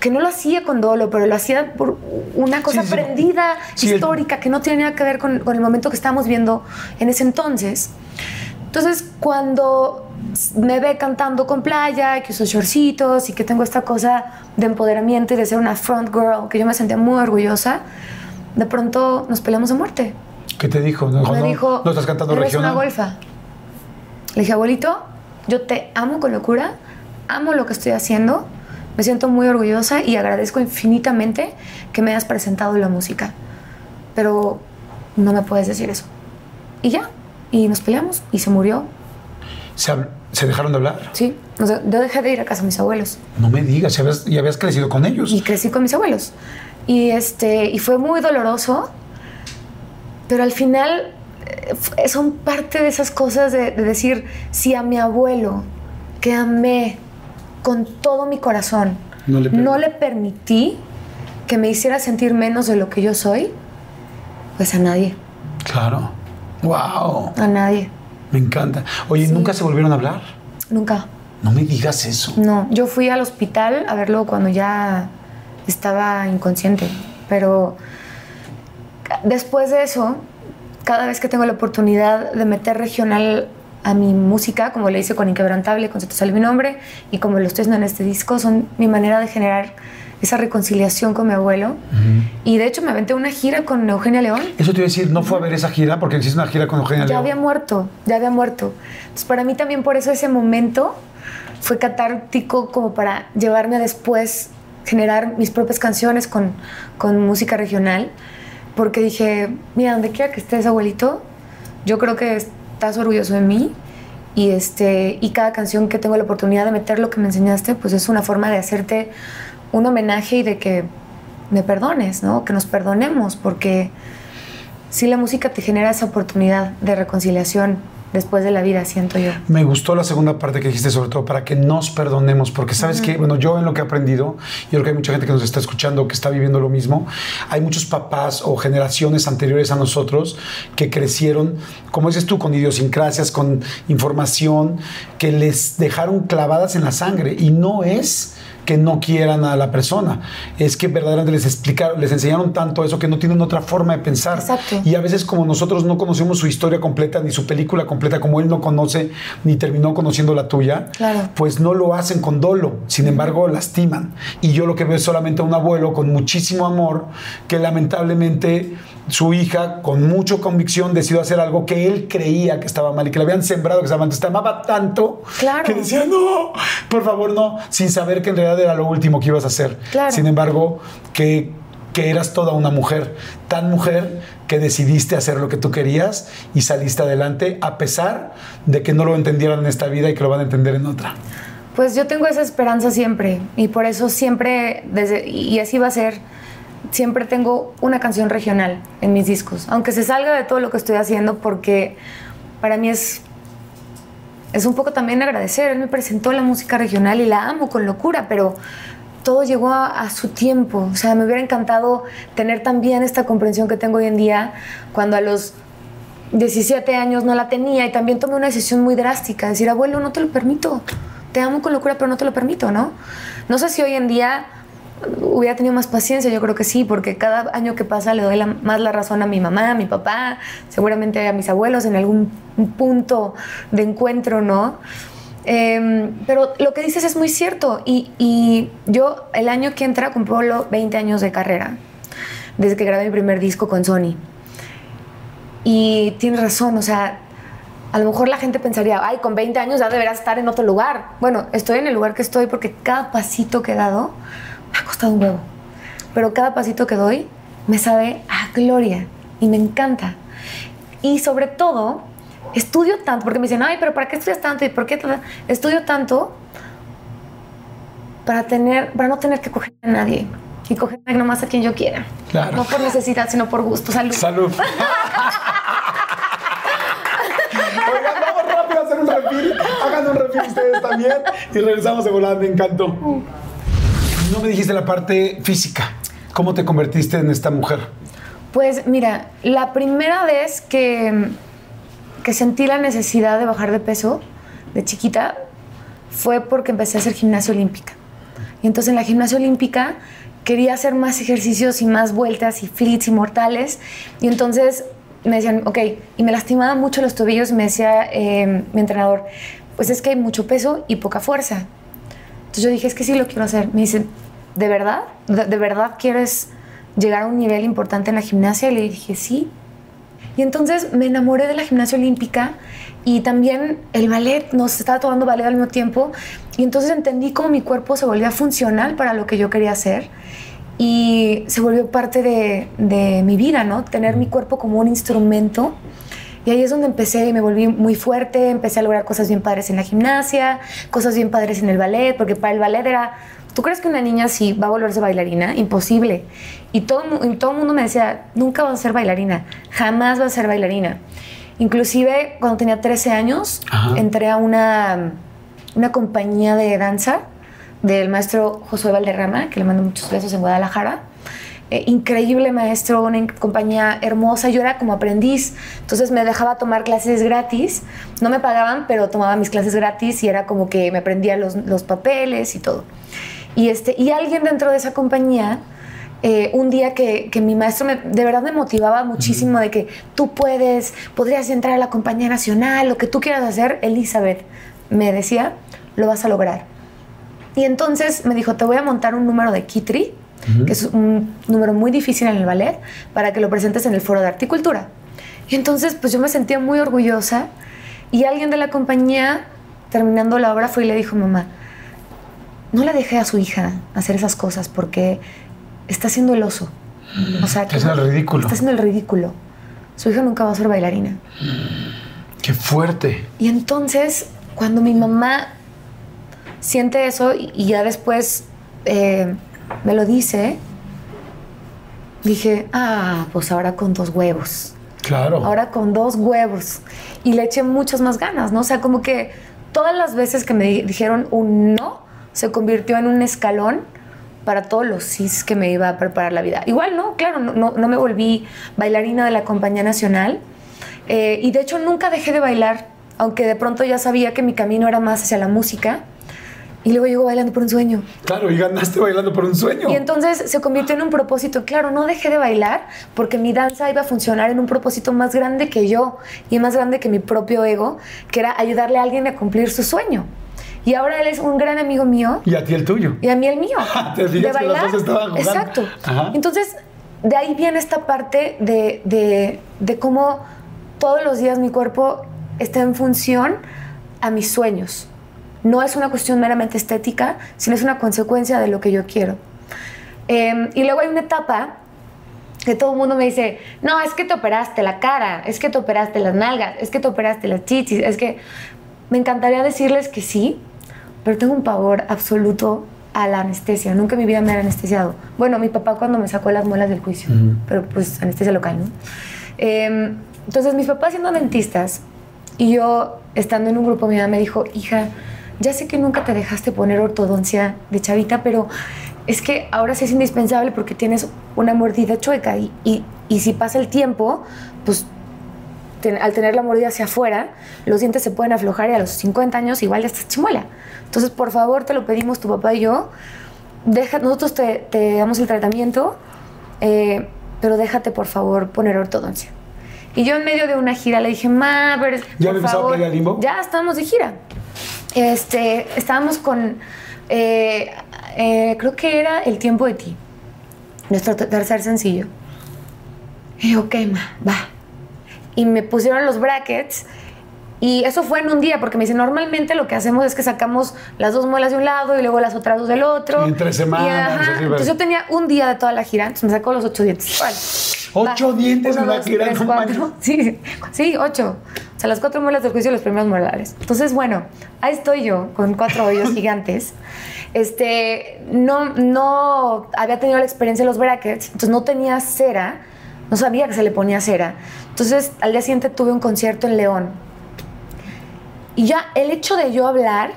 que no lo hacía con dolo, pero lo hacía por una cosa Sí, sí. aprendida, Sí, histórica, que no tiene nada que ver con, con el momento que estábamos viendo en ese entonces. Entonces, cuando me ve cantando con playa, que uso shortcitos y que tengo esta cosa de empoderamiento y de ser una front girl, que yo me sentía muy orgullosa, de pronto nos peleamos a muerte. ¿Qué te dijo? No, me no, dijo, no estás cantando "Eres regional. una golfa. Le dije, abuelito, yo te amo con locura, amo lo que estoy haciendo, me siento muy orgullosa y agradezco infinitamente que me hayas presentado la música. Pero no me puedes decir eso. Y ya, y nos peleamos y se murió. Se, ¿Se dejaron de hablar? Sí, o sea, yo dejé de ir a casa de mis abuelos No me digas, ya habías, habías crecido con ellos. y crecí con mis abuelos. Y, este, y fue muy doloroso, pero al final son parte de esas cosas de, de decir, si a mi abuelo, que amé con todo mi corazón, No le no le permití que me hiciera sentir menos de lo que yo soy, pues a nadie, Claro. Wow. a nadie, Me encanta. Oye, Sí. ¿nunca se volvieron a hablar? nunca. No me digas eso. No, yo fui al hospital a verlo cuando ya estaba inconsciente, pero después de eso, cada vez que tengo la oportunidad de meter regional a mi música, como le hice con Inquebrantable, con sale mi nombre, y como lo estoy haciendo en este disco, son mi manera de generar esa reconciliación con mi abuelo. Y de hecho me aventé una gira con Eugenia León. Eso te iba a decir, no fue a ver esa gira porque hiciste una gira con Eugenia Ya León. había muerto, ya había muerto. Entonces, para mí también por eso ese momento fue catártico como para llevarme a después generar mis propias canciones con, con música regional. Porque dije, mira, donde quiera que estés, abuelito, yo creo que estás orgulloso de mí. Y, este, y cada canción que tengo la oportunidad de meter lo que me enseñaste, pues es una forma de hacerte un homenaje y de que me perdones, ¿no? Que nos perdonemos, porque sí la música te genera esa oportunidad de reconciliación después de la vida, siento yo. Me gustó la segunda parte que dijiste, sobre todo para que nos perdonemos, porque sabes que, bueno, yo en lo que he aprendido, y creo que hay mucha gente que nos está escuchando que está viviendo lo mismo, hay muchos papás o generaciones anteriores a nosotros que crecieron, como dices tú, con idiosincrasias, con información que les dejaron clavadas en la sangre y no es que no quieran a la persona, es que verdaderamente les explicaron, les enseñaron tanto eso que no tienen otra forma de pensar. Exacto. Y a veces como nosotros no conocemos su historia completa ni su película completa, como él no conoce ni terminó conociendo la tuya, Claro. pues no lo hacen con dolo, sin embargo lastiman. Y yo lo que veo es solamente a un abuelo con muchísimo amor que lamentablemente su hija con mucha convicción decidió hacer algo que él creía que estaba mal y que le habían sembrado que estaba mal. Entonces, te amaba tanto Claro. que decía, no, por favor no, sin saber que en realidad era lo último que ibas a hacer. Claro. Sin embargo, que, que eras toda una mujer, tan mujer que decidiste hacer lo que tú querías y saliste adelante a pesar de que no lo entendieran en esta vida y que lo van a entender en otra. Pues yo tengo esa esperanza siempre y por eso siempre, desde, y así va a ser, siempre tengo una canción regional en mis discos, aunque se salga de todo lo que estoy haciendo porque para mí es, es un poco también agradecer. Él me presentó la música regional y la amo con locura, pero todo llegó a, a su tiempo. O sea, me hubiera encantado tener también esta comprensión que tengo hoy en día cuando a los 17 años no la tenía y también tomé una decisión muy drástica, decir, abuelo, no te lo permito, te amo con locura, pero no te lo permito, ¿no? No sé si hoy en día hubiera tenido más paciencia, yo creo que sí, porque cada año que pasa le doy la- más la razón a mi mamá, a mi papá, seguramente a mis abuelos en algún punto de encuentro, ¿no? Em, pero lo que dices es muy cierto y, y yo el año que entra cumplo los 20 años de carrera, desde que grabé mi primer disco con Sony. Y tienes razón, o sea, a lo mejor la gente pensaría, ay, con 20 años ya deberás estar en otro lugar. Bueno, estoy en el lugar que estoy porque cada pasito que he dado me ha costado un huevo. Pero cada pasito que doy me sabe a gloria y me encanta. Y sobre todo, estudio tanto, porque me dicen, ay, pero ¿para qué estudias tanto? ¿Y por qué? ta- ta?". Estudio tanto para, tener, para no tener que coger a nadie y coger nomás a quien yo quiera. Claro. No por necesidad, sino por gusto. Salud. Salud. Oigan, vamos rápido a hacer un refil. Hagan un refil ustedes también. Y regresamos de volada, me encantó. No me dijiste la parte física. ¿Cómo te convertiste en esta mujer? Pues mira, la primera vez que, que sentí la necesidad de bajar de peso de chiquita fue porque empecé a hacer gimnasia olímpica. Y entonces en la gimnasia olímpica quería hacer más ejercicios y más vueltas y flits y mortales. Y entonces me decían, ok, y me lastimaba mucho los tobillos me decía eh, mi entrenador, pues es que hay mucho peso y poca fuerza. Entonces yo dije, es que sí lo quiero hacer. Me dicen, ¿de verdad? ¿De, verdad quieres llegar a un nivel importante en la gimnasia? Y le dije, sí. Y entonces me enamoré de la gimnasia olímpica y también el ballet, nos estaba tomando ballet al mismo tiempo. Y entonces entendí cómo mi cuerpo se volvía funcional para lo que yo quería hacer. Y se volvió parte de mi vida, ¿no? Tener mi cuerpo como un instrumento Y ahí es donde empecé y me volví muy fuerte, empecé a lograr cosas bien padres en la gimnasia, cosas bien padres en el ballet, porque para el ballet era, ¿tú crees que una niña sí va a volverse bailarina? Imposible. Y todo, todo el mundo me decía, nunca vas a ser bailarina, jamás vas a ser bailarina. Inclusive cuando tenía 13 años, Ajá. entré a una, una compañía de danza del maestro Josué Valderrama, que le mando muchos besos en Guadalajara. Eh, increíble maestro, una compañía hermosa. Yo era como aprendiz, entonces me dejaba tomar clases gratis. No me pagaban, pero tomaba mis clases gratis y era como que me aprendía los, los papeles y todo. Y, este, y alguien dentro de esa compañía, eh, un día que, que mi maestro me- de verdad me motivaba muchísimo de que tú puedes, podrías entrar a la compañía nacional, lo que tú quieras hacer, Elizabeth, me decía, lo vas a lograr. Y entonces me dijo, te voy a montar un número de Kitri, que es un número muy difícil en el ballet, para que lo presentes en el foro de articultura. Y entonces pues yo me sentía muy orgullosa y alguien de la compañía, terminando la obra, fue y le dijo, mamá, no la dejé a su hija hacer esas cosas porque está haciendo el oso. O sea, Está haciendo el ridículo. Está haciendo el ridículo. Su hija nunca va a ser bailarina. Qué fuerte. Y entonces, cuando mi mamá siente eso y, y ya después eh, me lo dice, dije, ah, pues ahora con dos huevos. Claro. Ahora con dos huevos. Y le eché muchas más ganas, ¿no? O sea, como que todas las veces que me di- dijeron un no, se convirtió en un escalón para todos los sís que me iba a preparar la vida. Igual, ¿no? Claro, no, no, no me volví bailarina de la Compañía Nacional. Eh, y de hecho nunca dejé de bailar, aunque de pronto ya sabía que mi camino era más hacia la música. Y luego llegó bailando por un sueño. Claro, y ganaste bailando por un sueño. Y entonces se convirtió en un propósito. Claro, no dejé de bailar porque mi danza iba a funcionar en un propósito más grande que yo y más grande que mi propio ego, que era ayudarle a alguien a cumplir su sueño. Y ahora él es un gran amigo mío Y a ti el tuyo. y a mí el mío. Te fijas que los dos estaban jugando. Exacto. Ajá. Entonces, de ahí viene esta parte de, de, de cómo todos los días mi cuerpo está en función a mis sueños. No es una cuestión meramente estética, sino es una consecuencia de lo que yo quiero. Eh, y luego hay una etapa que todo el mundo me dice, no, es que te operaste la cara, es que te operaste las nalgas, es que te operaste las chichis, es que me encantaría decirles que sí, pero tengo un pavor absoluto a la anestesia. Nunca en mi vida me han anestesiado. Bueno, mi papá cuando me sacó las muelas del juicio, pero pues anestesia local, ¿no? Eh, entonces mis papás siendo dentistas y yo estando en un grupo, mi mamá me dijo, hija, ya sé que nunca te dejaste poner ortodoncia de chavita, pero es que ahora sí es indispensable porque tienes una mordida chueca y, y, y si pasa el tiempo, pues ten- al tener la mordida hacia afuera, los dientes se pueden aflojar y a los 50 años igual ya estás chimuela. Entonces, por favor, te lo pedimos tu papá y yo. Deja, nosotros te, te damos el tratamiento, eh, pero déjate, por favor, poner ortodoncia. Y yo en medio de una gira le dije, ma, pero ¿Ya por a favor, pelear limbo? Ya estábamos de gira. Este, estábamos con, eh, eh, creo que era El tiempo de ti, nuestro te- tercer sencillo. Y yo, ok, va. Y me pusieron los brackets. Y eso fue en un día, porque me dicen, normalmente lo que hacemos es que sacamos las dos muelas de un lado y luego las otras dos del otro. Sí, en tres semanas, Y, entonces yo tenía un día de toda la gira, entonces me sacó los ocho dientes. Vale. ¿Ocho dientes en Uno, una dos, gira? tres, cuatro. Sí, sí, ocho. O sea, las cuatro muelas del juicio y los primeros molares. Entonces, bueno, ahí estoy yo con cuatro hoyos gigantes. Este, no, no había tenido la experiencia de los brackets, entonces no tenía cera, no sabía que se le ponía cera. Entonces, al día siguiente tuve un concierto en León. Y ya el hecho de yo hablar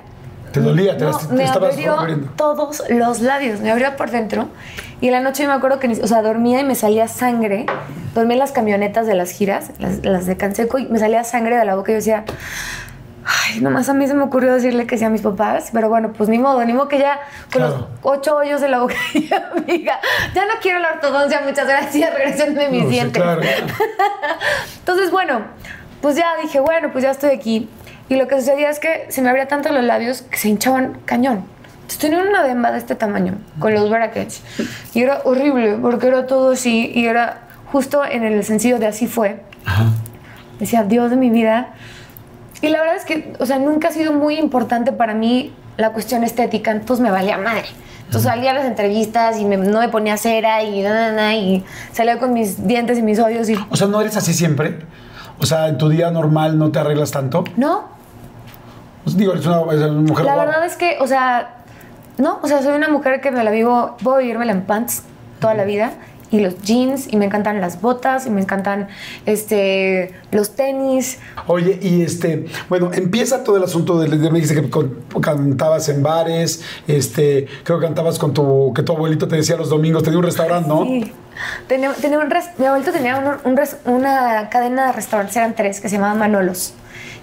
Te dolía, te, no, las- te me estabas abrió todos los labios, me abrió por dentro. Y en la noche yo me acuerdo que, o sea, dormía y me salía sangre. Dormía en las camionetas de las giras, las, las de Canseco, y me salía sangre de la boca. Y yo decía, ay, nomás a mí se me ocurrió decirle que sí a mis papás. Pero bueno, pues ni modo, ni modo que ya con los ocho hoyos de la boca. amiga, ya no quiero la ortodoncia, muchas gracias, regresenme mis No, sí, dientes. claro. Entonces, bueno, pues ya dije, bueno, pues ya estoy aquí. Y lo que sucedía es que se me abría tanto los labios que se hinchaban cañón. Entonces tenía una demba de este tamaño, con los brackets. Y era horrible, porque era todo así. Y era justo en el sencillo de Así fue. Decía, Dios de mi vida. Y la verdad es que, o sea, nunca ha sido muy importante para mí la cuestión estética, entonces me valía madre. Entonces salía a las entrevistas y me- no me ponía cera y na, na, na, y salía con mis dientes y mis hoyos y O sea, ¿no eres así siempre? O sea, en tu día normal no te arreglas tanto. No, Pues digo, eres una, eres una mujer la guapa. verdad es que, o sea, no, o sea, soy una mujer que me la vivo, puedo vivírmela en pants toda la vida. Y los jeans, y me encantan las botas, y me encantan este, los tenis. Oye, y este, bueno, empieza todo el asunto de, de- me dijiste que con- cantabas en bares, este, creo que cantabas con tu, que tu abuelito te decía los domingos, tenía un restaurante, ¿no? Sí. Tenía, tenía un res- mi abuelito tenía un- un res- una cadena de restaurantes, eran tres, que se llamaban Manolos.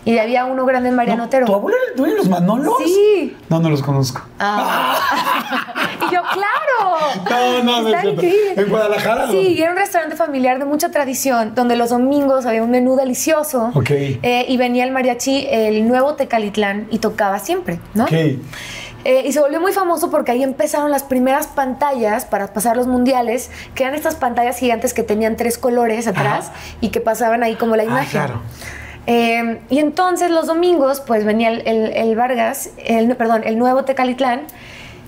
Y había uno grande en Mariano No, Otero. ¿Tu abuelo era el dueño de los Manolos? Sí. No, no los conozco. y yo, claro. No, no. ¿En Guadalajara? Sí, y era un restaurante familiar de mucha tradición, donde los domingos había un menú delicioso. Ok. Eh, y venía el mariachi, el nuevo Tecalitlán, y tocaba siempre, ¿no? Ok. Eh, y se volvió muy famoso porque ahí empezaron las primeras pantallas para pasar los mundiales, que eran estas pantallas gigantes que tenían tres colores atrás Ajá. y que pasaban ahí como la Ah, imagen. claro. Eh, y entonces los domingos, pues venía el, el- el Vargas, el, perdón, el nuevo Tecalitlán,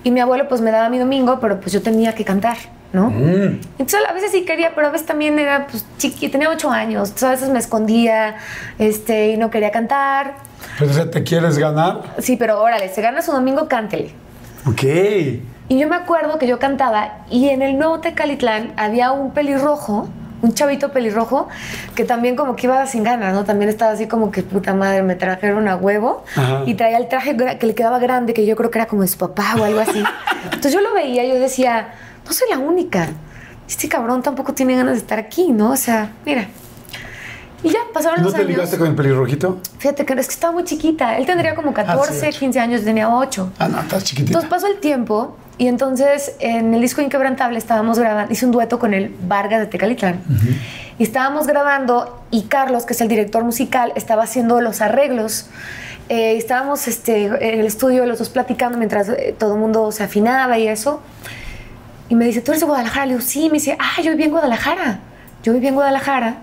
y mi abuelo pues me daba mi domingo, pero pues yo tenía que cantar, ¿no? Mm. Entonces a veces sí quería, pero a veces también era pues chiqui, tenía ocho años, entonces a veces me escondía este, y no quería cantar. Pero, ¿te quieres ganar? Sí, pero órale, se gana su domingo, cántele. Ok. Y yo me acuerdo que yo cantaba y en el nuevo Tecalitlán había un pelirrojo, un chavito pelirrojo, que también como que iba sin ganas, ¿no? También estaba así como que puta madre, me trajeron a huevo Ajá. y traía el traje que le quedaba grande, que yo creo que era como de su papá o algo así. Entonces yo lo veía yo decía, no soy la única. Este cabrón tampoco tiene ganas de estar aquí, ¿no? O sea, mira. Y ya pasaron ¿No los te años. ligaste con el pelirrojito? Fíjate que es que estaba muy chiquita. Él tendría como 14, cierto. 15 años, tenía 8. Ah, no, estás chiquitita. Entonces pasó el tiempo y entonces en el disco Inquebrantable estábamos grabando, hice un dueto con el Vargas de Tecalitlán. Y estábamos grabando y Carlos, que es el director musical, estaba haciendo los arreglos. Eh, estábamos este, en el estudio los dos platicando mientras eh, todo el mundo se afinaba y eso. Y me dice, ¿tú eres de Guadalajara? Le digo, sí. Me dice, ah, yo viví en Guadalajara. Yo viví en Guadalajara.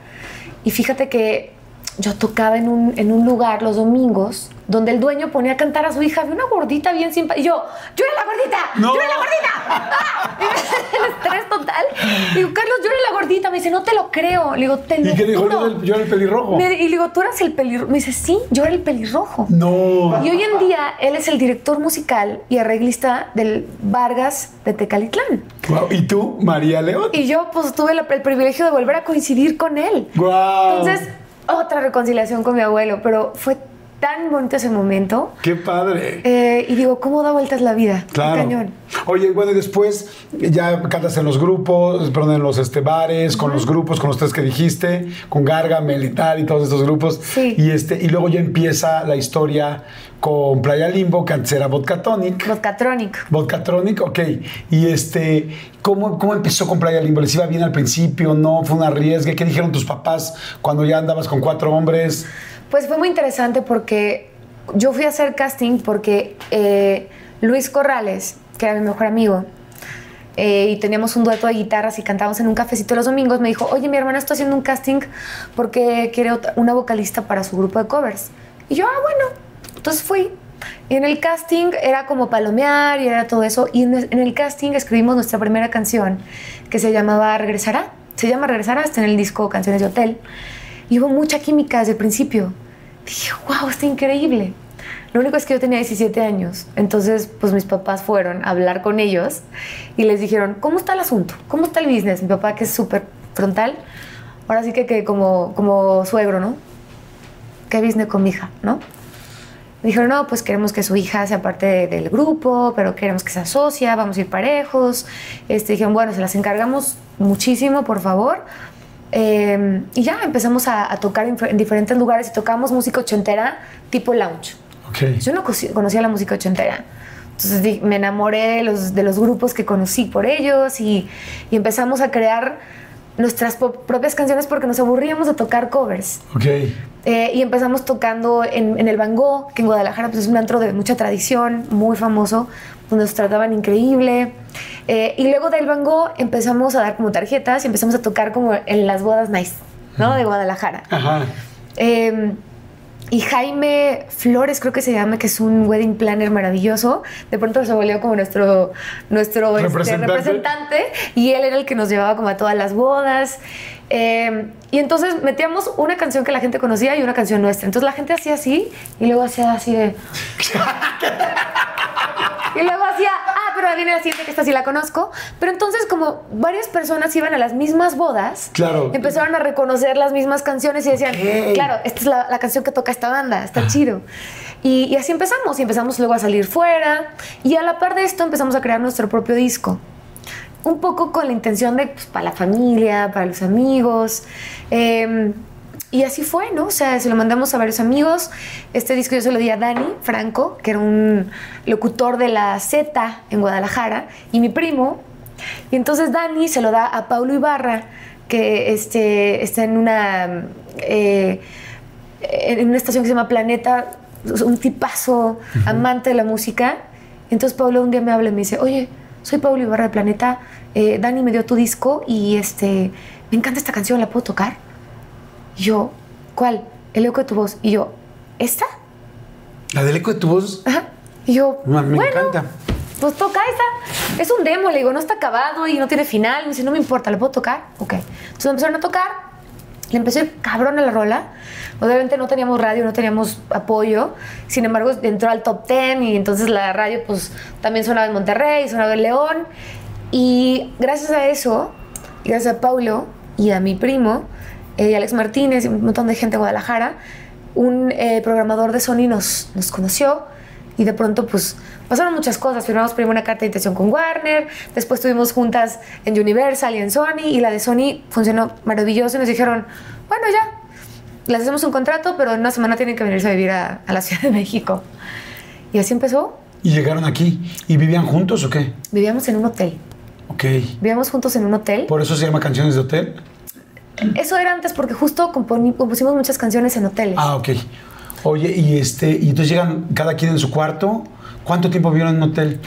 Y fíjate que yo tocaba en un, en un lugar los domingos donde el dueño ponía a cantar a su hija. Una gordita bien simpática. Y yo, ¡yo era la gordita! No. ¡Yo era la gordita! ¡Ah! Y el estrés total. Y digo, Carlos, yo era la gordita. Me dice, no te lo creo. Le digo, te lo ¿Y qué dijo? Yo era el- yo era el pelirrojo. Me- y le digo, tú eras el pelirrojo. Me dice, sí, yo era el pelirrojo. No. Y hoy en día él es el director musical y arreglista del Vargas de Tecalitlán. Guau, ¿Y tú, María León? Y yo pues tuve la- el privilegio de volver a coincidir con él. Guau. Entonces, otra reconciliación con mi abuelo, pero fue tan bonito ese momento. Qué padre. Eh, y digo, ¿cómo da vueltas la vida? Claro. cañón. Oye, bueno, y después ya cantas en los grupos, perdón, en los este, bares, con los grupos, con los tres que dijiste, con Gargamel y tal, y todos estos grupos. Sí. Y, este, y luego ya empieza la historia con Playa Limbo, que antes era Vodka Tonic. Vodkatronic. Vodka Tronic, ok. Y este, ¿cómo, ¿cómo empezó con Playa Limbo? ¿Les iba bien al principio? ¿No? ¿Fue un arriesgue? ¿Qué dijeron tus papás cuando ya andabas con cuatro hombres? Pues fue muy interesante porque yo fui a hacer casting porque eh, Luis Corrales, que era mi mejor amigo, eh, y teníamos un dueto de guitarras y cantábamos en un cafecito los domingos, me dijo, oye, mi hermana está haciendo un casting porque quiere una vocalista para su grupo de covers. Y yo, ah, bueno, entonces fui. Y en el casting era como palomear y era todo eso. Y en el casting escribimos nuestra primera canción que se llamaba Regresará. Se llama Regresará, está en el disco Canciones de Hotel. Y hubo mucha química desde el principio. Dije, wow, está increíble. Lo único es que yo tenía 17 años. Entonces, pues mis papás fueron a hablar con ellos y les dijeron, ¿cómo está el asunto? ¿Cómo está el business? Mi papá, que es súper frontal, ahora sí que, que como, como suegro, ¿no? ¿Qué business con mi hija, no? Dijeron, no, pues queremos que su hija sea parte de- del grupo, pero queremos que sea socia, vamos a ir parejos. Este, dijeron, bueno, se las encargamos muchísimo, por favor. Eh, y ya empezamos a, a tocar en, en diferentes lugares y tocamos música ochentera tipo lounge. Yo no conocía la música ochentera. Entonces me enamoré de los, de los grupos que conocí por ellos y, y empezamos a crear nuestras propias canciones porque nos aburríamos de tocar covers. Ok. Eh, y empezamos tocando en, en el Van Gogh, que en Guadalajara pues, es un antro de mucha tradición, muy famoso, donde nos trataban increíble. Eh, y luego del Van Gogh empezamos a dar como tarjetas y empezamos a tocar como en las bodas nice, ¿no? De Guadalajara. Ajá. Eh, y Jaime Flores, creo que se llama, que es un wedding planner maravilloso. De pronto se volvió como nuestro, nuestro este, Representante. representante. Y él era el que nos llevaba como a todas las bodas. Eh, y entonces metíamos una canción que la gente conocía y una canción nuestra. Entonces la gente hacía así y luego hacía así de. y luego hacía, ah, pero viene la siguiente que esta sí la conozco. Pero entonces, como varias personas iban a las mismas bodas, Claro. empezaron a reconocer las mismas canciones y decían, claro, esta es la, la canción que toca esta banda, está chido. Y, y así empezamos, y empezamos luego a salir fuera. Y a la par de esto empezamos a crear nuestro propio disco un poco con la intención de pues, para la familia, para los amigos. eh, y así fue, ¿no? O sea, se lo mandamos a varios amigos. Este disco yo se lo di a Dani Franco, que era un locutor de la Z en Guadalajara, y mi primo. Y entonces Dani se lo da a Paulo Ibarra, que este, está en una, eh, en una estación que se llama Planeta, un tipazo, amante de la música. Entonces Pablo un día me habla y me dice, oye, soy Pablo Ibarra de Planeta, eh, Dani me dio tu disco y este, me encanta esta canción, ¿la puedo tocar? Y yo, ¿cuál? El eco de tu voz. Y yo, ¿esta? La del eco de tu voz. Ajá. Y yo, Me- me bueno, encanta. Pues toca esa. Es un demo, le digo, no está acabado y no tiene final. Me dice, no me importa, ¿le puedo tocar? Ok. Entonces empezaron a tocar. Le empezó ir cabrón a la rola. Obviamente no teníamos radio, no teníamos apoyo. Sin embargo, entró al top 10 y entonces la radio pues también sonaba en Monterrey, sonaba en León. Y gracias a eso, gracias a Paulo y a mi primo, eh, y Alex Martínez y un montón de gente de Guadalajara, un eh, programador de Sony nos, nos conoció y de pronto pues pasaron muchas cosas. Firmamos primero una carta de intención con Warner, después estuvimos juntas en Universal y en Sony y la de Sony funcionó maravilloso y nos dijeron, bueno ya, les hacemos un contrato, pero en una semana tienen que venirse a vivir a, a la Ciudad de México. Y así empezó. Y llegaron aquí. ¿Y vivían juntos o qué? Vivíamos en un hotel. Ok. Vivíamos juntos en un hotel. ¿Por eso se llama Canciones de Hotel? Eso era antes porque justo compusimos muchas canciones en hoteles. Ah, ok. Oye, y este, y entonces llegan cada quien en su cuarto. ¿Cuánto tiempo vivieron en un hotel?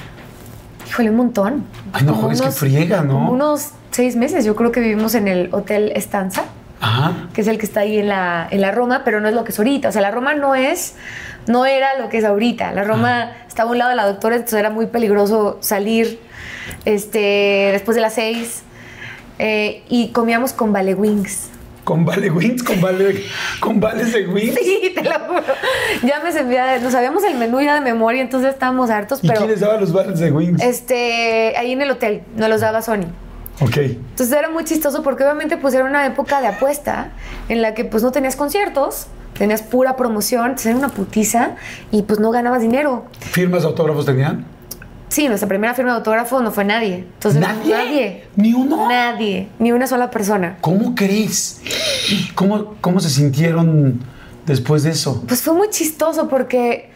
Híjole, un montón. Ay, no Como jodes, qué friega, ¿no? unos seis meses. Yo creo que vivimos en el Hotel Estanza, Ajá. que es el que está ahí en la, en la Roma, pero no es lo que es ahorita. O sea, la Roma no es, no era lo que es ahorita. La Roma estaba a un lado de la doctora, entonces era muy peligroso salir este, después de las seis. Eh, y comíamos con Vale Wings. ¿Con Vale Wings? ¿Con Vale, con vales de Wings? Sí, te lo juro. Ya me sabía, nos sabíamos el menú ya de memoria, entonces estábamos hartos, ¿Y pero quién les daba los vales de Wings? este, ahí en el hotel, nos los daba Sony. Ok. Entonces era muy chistoso porque obviamente pues era una época de apuesta en la que pues no tenías conciertos, tenías pura promoción, era una putiza y pues no ganabas dinero. ¿Firmas de autógrafos tenían? Sí, nuestra primera firma de autógrafo no fue nadie. Entonces, ¿Nadie? Nadie. ¿Ni uno? Nadie, ni una sola persona. ¿Cómo crees? ¿Cómo, ¿Cómo se sintieron después de eso? Pues fue muy chistoso porque,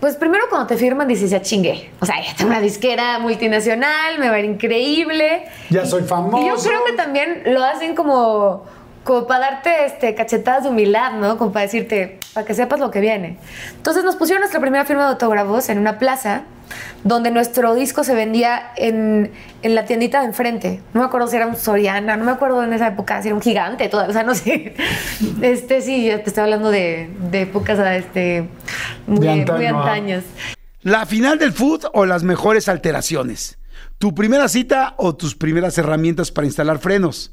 pues primero cuando te firman dices, ya chingué. O sea, ya tengo una disquera multinacional, me va a ir increíble. Ya soy famoso. Y yo creo que también lo hacen como, como para darte este, cachetadas de humildad, ¿no? Como para decirte, para que sepas lo que viene. Entonces nos pusieron nuestra primera firma de autógrafos en una plaza donde nuestro disco se vendía en, en la tiendita de enfrente. No me acuerdo si era un Soriana, no me acuerdo en esa época si era un gigante, toda, o sea, no sé. Este, sí, te estoy hablando de, de épocas este, muy, De antaño, muy ah. antañas. La final del food o las mejores alteraciones. Tu primera cita o tus primeras herramientas para instalar frenos.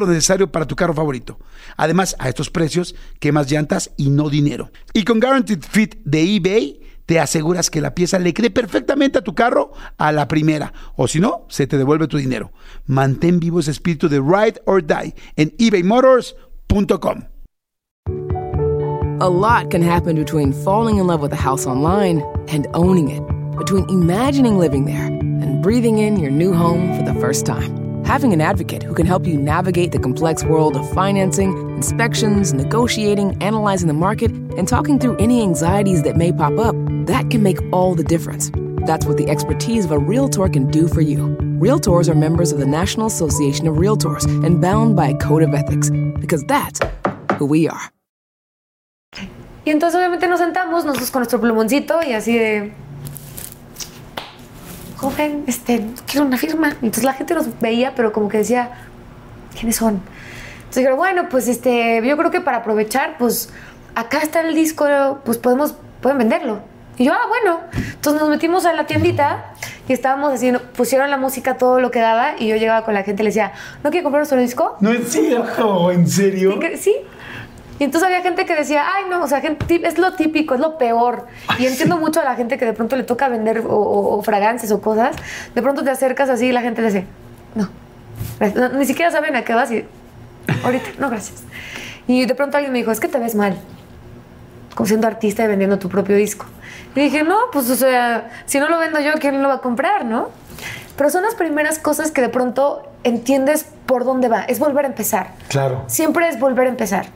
lo necesario para tu carro favorito. Además, a estos precios, quemas llantas y no dinero. Y con Guaranteed Fit de eBay, te aseguras que la pieza le quede perfectamente a tu carro a la primera, o si no, se te devuelve tu dinero. Mantén vivo ese espíritu de ride or die en ebaymotors.com. A lot can happen between falling in love with a house online and owning it, between imagining living there and breathing in your new home for the first time. Having an advocate who can help you navigate the complex world of financing, inspections, negotiating, analyzing the market, and talking through any anxieties that may pop up, that can make all the difference. That's what the expertise of a Realtor can do for you. Realtors are members of the National Association of Realtors and bound by a code of ethics because that's who we are. Y entonces obviamente nos sentamos, nosotros con nuestro plumoncito y así de... Joven, este, quiero una firma. Entonces la gente nos veía, pero como que decía, ¿quiénes son? Entonces dijeron, bueno, pues este, yo creo que para aprovechar, pues acá está el disco, pues podemos, pueden venderlo. Y yo, ah, bueno. Entonces nos metimos a la tiendita y estábamos haciendo, pusieron la música todo lo que daba y yo llegaba con la gente y le decía, ¿no quiere comprar nuestro disco? No es cierto, ¿en serio? Sí. Y entonces había gente que decía, ay, no, o sea, gente, es lo típico, es lo peor. Y entiendo mucho a la gente que de pronto le toca vender o, o- o fragancias o cosas. De pronto te acercas así y la gente le dice, no, gracias". No, ni siquiera saben a qué vas y ahorita, no, gracias. Y de pronto alguien me dijo, es que te ves mal, como siendo artista y vendiendo tu propio disco. Y dije, no, pues, o sea, si no lo vendo yo, ¿quién lo va a comprar, no? Pero son las primeras cosas que de pronto entiendes por dónde va. Es volver a empezar. Claro. Siempre es volver a empezar.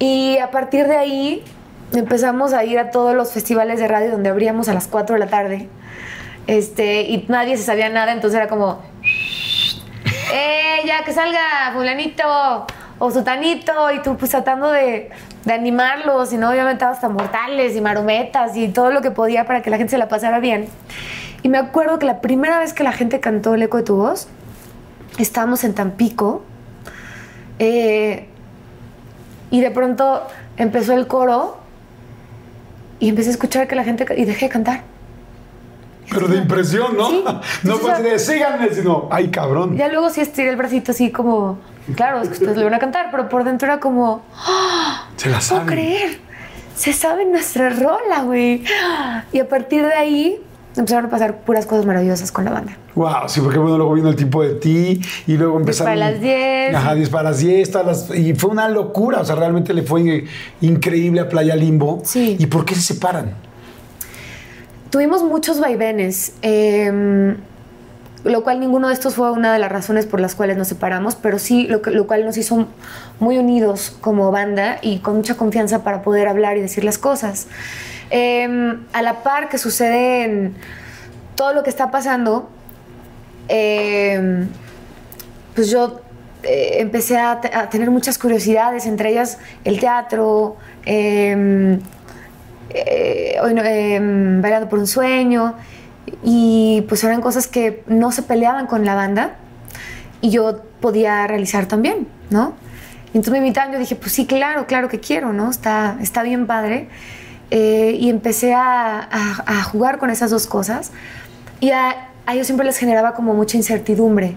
Y a partir de ahí empezamos a ir a todos los festivales de radio donde abríamos a las 4 de la tarde. Este, y nadie se sabía nada, entonces era como, ¡eh, ya que salga fulanito o sutanito! Y tú pues tratando de, de animarlos, y no obviamente hasta mortales y marometas y todo lo que podía para que la gente se la pasara bien. Y me acuerdo que la primera vez que la gente cantó El eco de tu voz, estábamos en Tampico. eh, y de pronto empezó el coro y empecé a escuchar que la gente... Y dejé de cantar. Pero de impresión, ¿no? Sí. No fue así de síganme, sino, ay, cabrón. Ya luego sí estiré el bracito así como... Claro, es que ustedes lo van a cantar, pero por dentro era como... ¡Ah! Se la No puedo saben. creer. Se sabe nuestra rola, güey. Y a partir de ahí empezaron a pasar puras cosas maravillosas con la banda. Wow, sí, porque bueno, luego vino el tipo de ti y luego empezaron. para las 10. Ajá, 10 para las 10, todas las- y fue una locura, o sea, realmente le fue increíble a Playa Limbo. Sí. ¿Y por qué se separan? Tuvimos muchos vaivenes, eh, lo cual ninguno de estos fue una de las razones por las cuales nos separamos, pero sí lo, que- lo cual nos hizo muy unidos como banda y con mucha confianza para poder hablar y decir las cosas. Eh, a la par que sucede en todo lo que está pasando, eh, pues yo eh, empecé a, te- a tener muchas curiosidades, entre ellas el teatro, eh, eh, bailando por un sueño y pues eran cosas que no se peleaban con la banda y yo podía realizar también, ¿no? Entonces me invitaron, yo dije, pues sí, claro, claro que quiero, ¿no? Está, está bien padre. Eh, y empecé a, jugar con esas dos cosas y a, a ellos siempre les generaba como mucha incertidumbre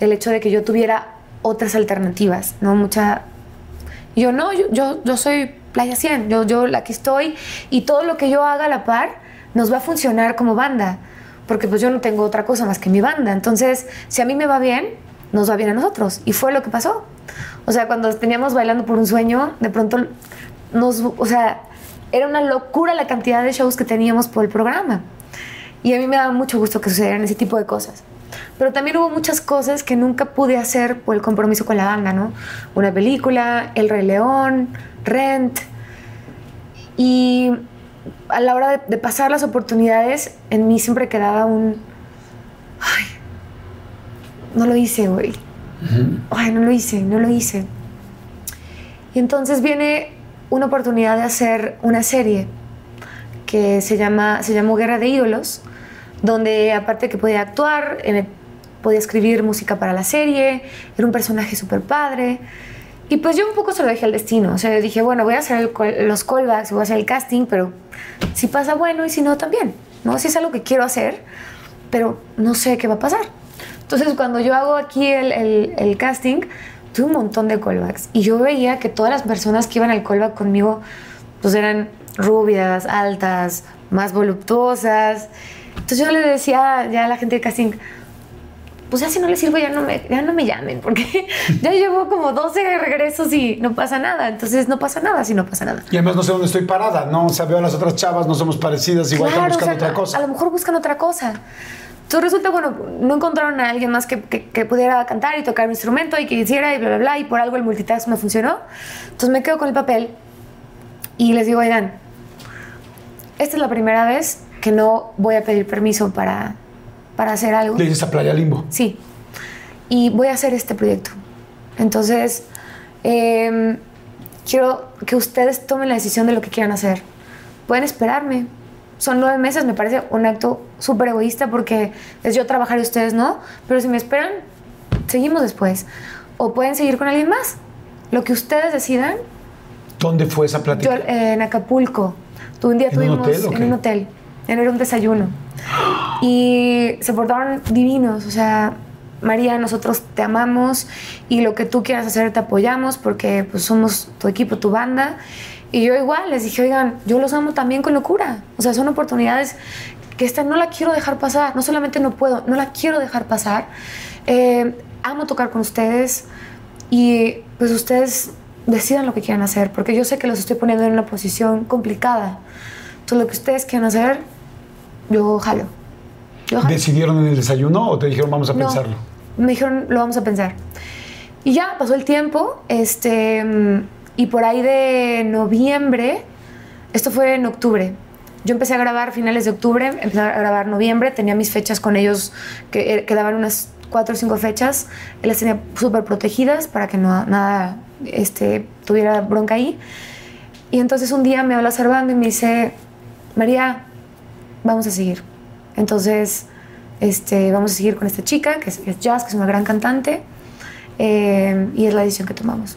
el hecho de que yo tuviera otras alternativas, ¿no? Mucha, yo no, yo, yo, yo soy Playa 100, yo, yo aquí estoy y todo lo que yo haga a la par nos va a funcionar como banda, porque pues yo no tengo otra cosa más que mi banda. Entonces, si a mí me va bien, nos va bien a nosotros. Y fue lo que pasó. O sea, cuando teníamos bailando por un sueño, de pronto nos, o sea, era una locura la cantidad de shows que teníamos por el programa. Y a mí me daba mucho gusto que sucedieran ese tipo de cosas. Pero también hubo muchas cosas que nunca pude hacer por el compromiso con la banda, ¿no? Una película, El Rey León, Rent. Y a la hora de, de pasar las oportunidades, en mí siempre quedaba un... Ay, no lo hice, güey. Ay, no lo hice, no lo hice. Y entonces viene una oportunidad de hacer una serie que se, llama, se llamó Guerra de Ídolos, donde aparte que podía actuar, podía escribir música para la serie, era un personaje súper padre. Y pues yo un poco se lo dejé al destino. O sea, dije, bueno, voy a hacer los callbacks, voy a hacer el casting, pero si pasa bueno y si no también. ¿no? Si es algo que quiero hacer, pero no sé qué va a pasar. Entonces, cuando yo hago aquí el- el casting, tuve un montón de callbacks. Y yo veía que todas las personas que iban al callback conmigo, pues eran rubias, altas, más voluptuosas. Entonces yo le decía ya a la gente del casting, pues ya si no les sirvo, ya no me, ya no me llamen, porque ya llevo como 12 regresos y no pasa nada. Entonces no pasa nada si no pasa nada. Y además no sé dónde estoy parada, ¿no? O sea, veo a las otras chavas, no somos parecidas, igual Claro, están buscando o sea, otra cosa. A lo mejor buscan otra cosa. Entonces resulta, bueno, no encontraron a alguien más que, que- que pudiera cantar y tocar un instrumento y que hiciera y bla, bla, bla, y por algo el multitask me funcionó. Entonces me quedo con el papel y les digo, oigan, esta es la primera vez que no voy a pedir permiso para, para hacer algo. Le dices a Playa Limbo. Sí. Y voy a hacer este proyecto. Entonces, em, quiero que ustedes tomen la decisión de lo que quieran hacer. Pueden esperarme. Son nueve meses, me parece un acto súper egoísta porque es yo trabajar y ustedes no. Pero si me esperan, seguimos después. O pueden seguir con alguien más. Lo que ustedes decidan. ¿Dónde fue esa Yo plática? eh, en Acapulco. Tu- Un día ¿En un tuvimos hotel o en un hotel. Era un desayuno. Y se portaron divinos. O sea, María, nosotros te amamos y lo que tú quieras hacer te apoyamos porque pues, somos tu equipo, tu banda. Y yo igual les dije, oigan, yo los amo también con locura. O sea, son oportunidades que esta no la quiero dejar pasar. No solamente no puedo, no la quiero dejar pasar. Eh, amo tocar con ustedes y pues ustedes decidan lo que quieran hacer porque yo sé que los estoy poniendo en una posición complicada. Entonces, lo que ustedes quieran hacer, yo jalo. Yo jalo. ¿Decidieron en el desayuno o te dijeron vamos a No, pensarlo? Me dijeron, lo vamos a pensar. Y ya pasó el tiempo, este, y por ahí de noviembre, esto fue en octubre. Yo empecé a grabar finales de octubre, empecé a grabar noviembre, tenía mis fechas con ellos, que eh, quedaban unas cuatro o cinco fechas, las tenía súper protegidas para que no, nada este, tuviera bronca ahí. Y entonces un día me habla Servando y me dice, María, vamos a seguir. Entonces, este, vamos a seguir con esta chica, que es, que es jazz, que es una gran cantante, eh, y es la decisión que tomamos.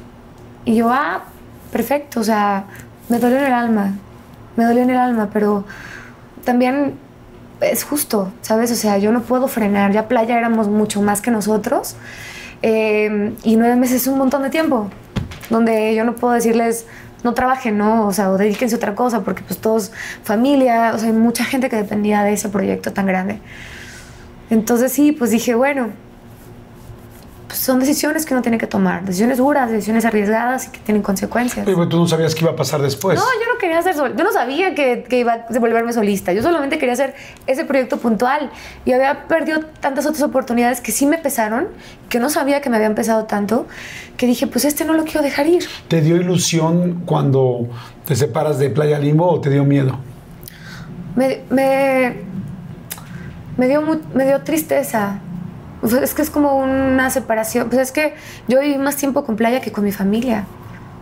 Y yo, ah, perfecto, o sea, me dolió en el alma, me dolió en el alma, pero también es justo, ¿sabes? O sea, yo no puedo frenar, ya Playa éramos mucho más que nosotros, eh, y nueve meses es un montón de tiempo, donde yo no puedo decirles, no trabajen, ¿no? O sea, o dedíquense a otra cosa, porque pues todos, familia, o sea, hay mucha gente que dependía de ese proyecto tan grande. Entonces sí, pues dije, bueno, pues son decisiones que uno tiene que tomar, decisiones duras, decisiones arriesgadas y que tienen consecuencias. Pues tú no sabías qué iba a pasar después. No, yo no quería ser sol- yo no sabía que, que iba a volverme solista, yo solamente quería hacer ese proyecto puntual y había perdido tantas otras oportunidades que sí me pesaron, que no sabía que me habían pesado tanto, que dije, pues este no lo quiero dejar ir. ¿Te dio ilusión cuando te separas de Playa Limbo o te dio miedo? Me, me, me dio, me dio tristeza. Sea, Es que es como una separación. Pues es que yo viví más tiempo con Playa que con mi familia.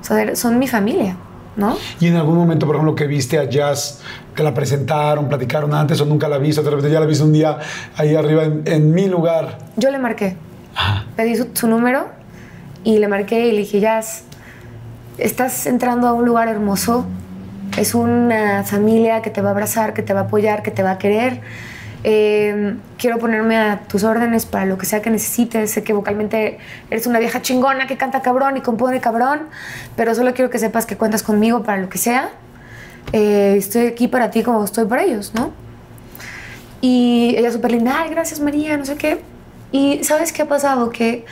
O sea, son mi familia, ¿no? Y en algún momento, por ejemplo, que viste a Jazz, que la presentaron, platicaron antes o nunca la viste, de repente ya la viste un día ahí arriba en, en mi lugar. Yo le marqué. Pedí su, su número y le marqué y le dije, Jazz, estás entrando a un lugar hermoso. Es una familia que te va a abrazar, que te va a apoyar, que te va a querer. Eh, quiero ponerme a tus órdenes para lo que sea que necesites. Sé que vocalmente eres una vieja chingona que canta cabrón y compone cabrón, pero solo quiero que sepas que cuentas conmigo para lo que sea. Eh, estoy aquí para ti como estoy para ellos, ¿no? Y ella súper linda, ay, gracias María, no sé qué. Y ¿sabes qué ha pasado? Que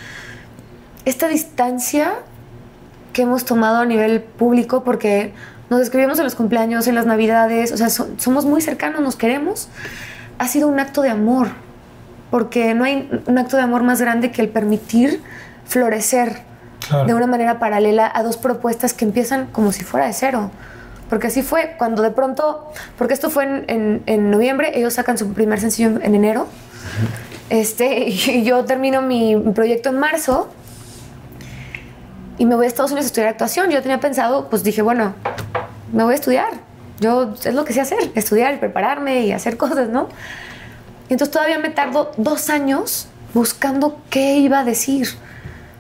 esta distancia que hemos tomado a nivel público, porque nos escribimos en los cumpleaños, en las navidades, o sea, so- somos muy cercanos, nos queremos, ha sido un acto de amor, porque no hay un acto de amor más grande que el permitir florecer Claro. de una manera paralela a dos propuestas que empiezan como si fuera de cero. Porque así fue, cuando de pronto, porque esto fue en, en- en noviembre, ellos sacan su primer sencillo en, en enero, este, y yo termino mi proyecto en marzo y me voy a Estados Unidos a estudiar actuación. Yo tenía pensado, pues dije, bueno, me voy a estudiar. Yo es lo que sé hacer, estudiar y prepararme y hacer cosas, ¿no? Y entonces todavía me tardo dos años buscando qué iba a decir,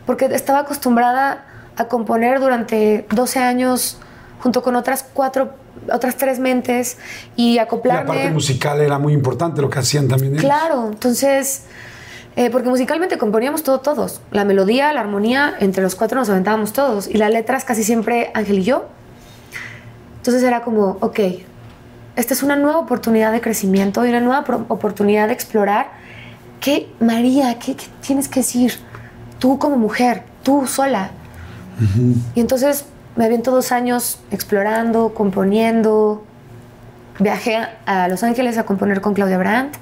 porque estaba acostumbrada a componer durante 12 años junto con otras cuatro, otras tres mentes y La acoplarme. parte musical era muy importante, lo que hacían también ellos. Claro, entonces, eh, porque musicalmente componíamos todo todos. La melodía, la armonía, entre los cuatro nos aventábamos todos. Y las letras casi siempre Ángel y yo. Entonces era como, ok, esta es una nueva oportunidad de crecimiento y una nueva oportunidad de explorar qué, María, qué, qué tienes que decir tú como mujer, tú sola. Y entonces me aviento dos años explorando, componiendo. Viajé a Los Ángeles a componer con Claudia Brandt.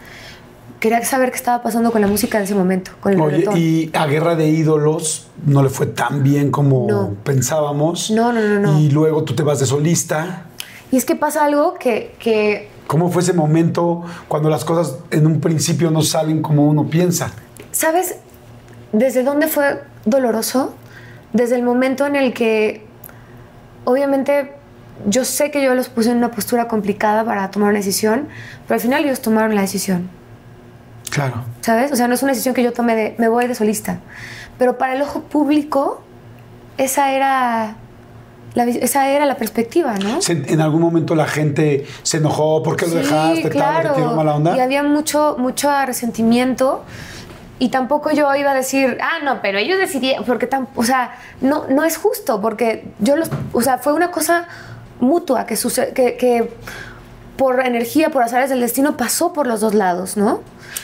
Quería saber qué estaba pasando con la música en ese momento, con el Oye, reggaetón. y a Guerra de Ídolos no le fue tan bien como No. pensábamos. No, no, no, no. Y luego tú te vas de solista. Y es que pasa algo que, que ¿Cómo fue ese momento cuando las cosas en un principio no salen como uno piensa? ¿Sabes desde dónde fue doloroso? Desde el momento en el que, obviamente, yo sé que yo los puse en una postura complicada para tomar una decisión, pero al final ellos tomaron la decisión. Claro. ¿Sabes? O sea, no es una decisión que yo tomé de me voy de solista. Pero para el ojo público, esa era la, esa era la perspectiva, ¿no? ¿En algún momento la gente se enojó? ¿Por qué lo dejaste? Tal, ¿Te tiró mala onda? Y había mucho, mucho resentimiento. Y tampoco yo iba a decir, ah, no, pero ellos decidieron, porque tam- o sea, no, no es justo, porque yo los, o sea, fue una cosa mutua que, suce- que, que por energía, por azares del destino, pasó por los dos lados, ¿no?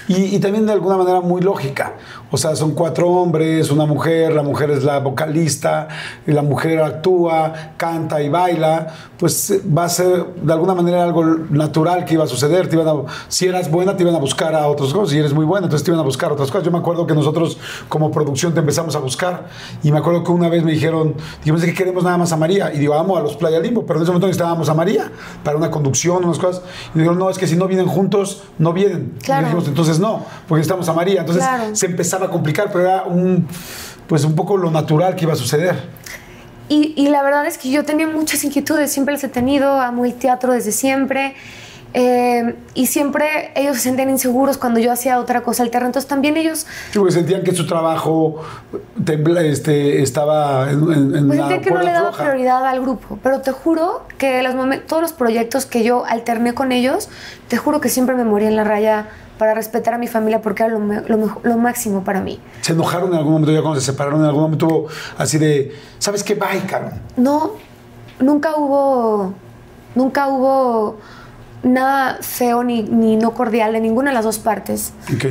Y, también de alguna manera muy lógica. O sea, son cuatro hombres, una mujer, la mujer es la vocalista, y la mujer actúa, canta y baila. Pues va a ser de alguna manera algo natural que iba a suceder. Te iban a- si eras buena, te iban a buscar a otras cosas. Si eres muy buena, entonces te iban a buscar otras cosas. Yo me acuerdo que nosotros, como producción, te empezamos a buscar. Y me acuerdo que una vez me dijeron, dijimos "Es que queremos nada más a María. Y digo, amo a los Playa Limbo. Pero en ese momento necesitábamos a María para una conducción, unas cosas. Y dijeron, no, es que si no vienen juntos, no vienen. Claro. dijimos, entonces no, porque necesitamos a María. Entonces Claro. se empezaba a complicar, pero era un, pues un poco lo natural que iba a suceder. Y, y la verdad es que yo tenía muchas inquietudes, siempre las he tenido, amo el teatro desde siempre. eh, y siempre ellos se sentían inseguros cuando yo hacía otra cosa alterna. Entonces también ellos Sí, porque sentían que su trabajo tembla- este, estaba en, en, pues sentían que no le daba prioridad al grupo. Pero te juro que los momen- todos los proyectos que yo alterné con ellos, te juro que siempre me moría en la raya para respetar a mi familia porque era lo, lo máximo para mí. Se enojaron en algún momento, ya cuando se separaron, en algún momento hubo así de, ¿sabes qué? Bye, cabrón. No, nunca hubo, nunca hubo nada feo ni, ni no cordial de ninguna de las dos partes. Ok.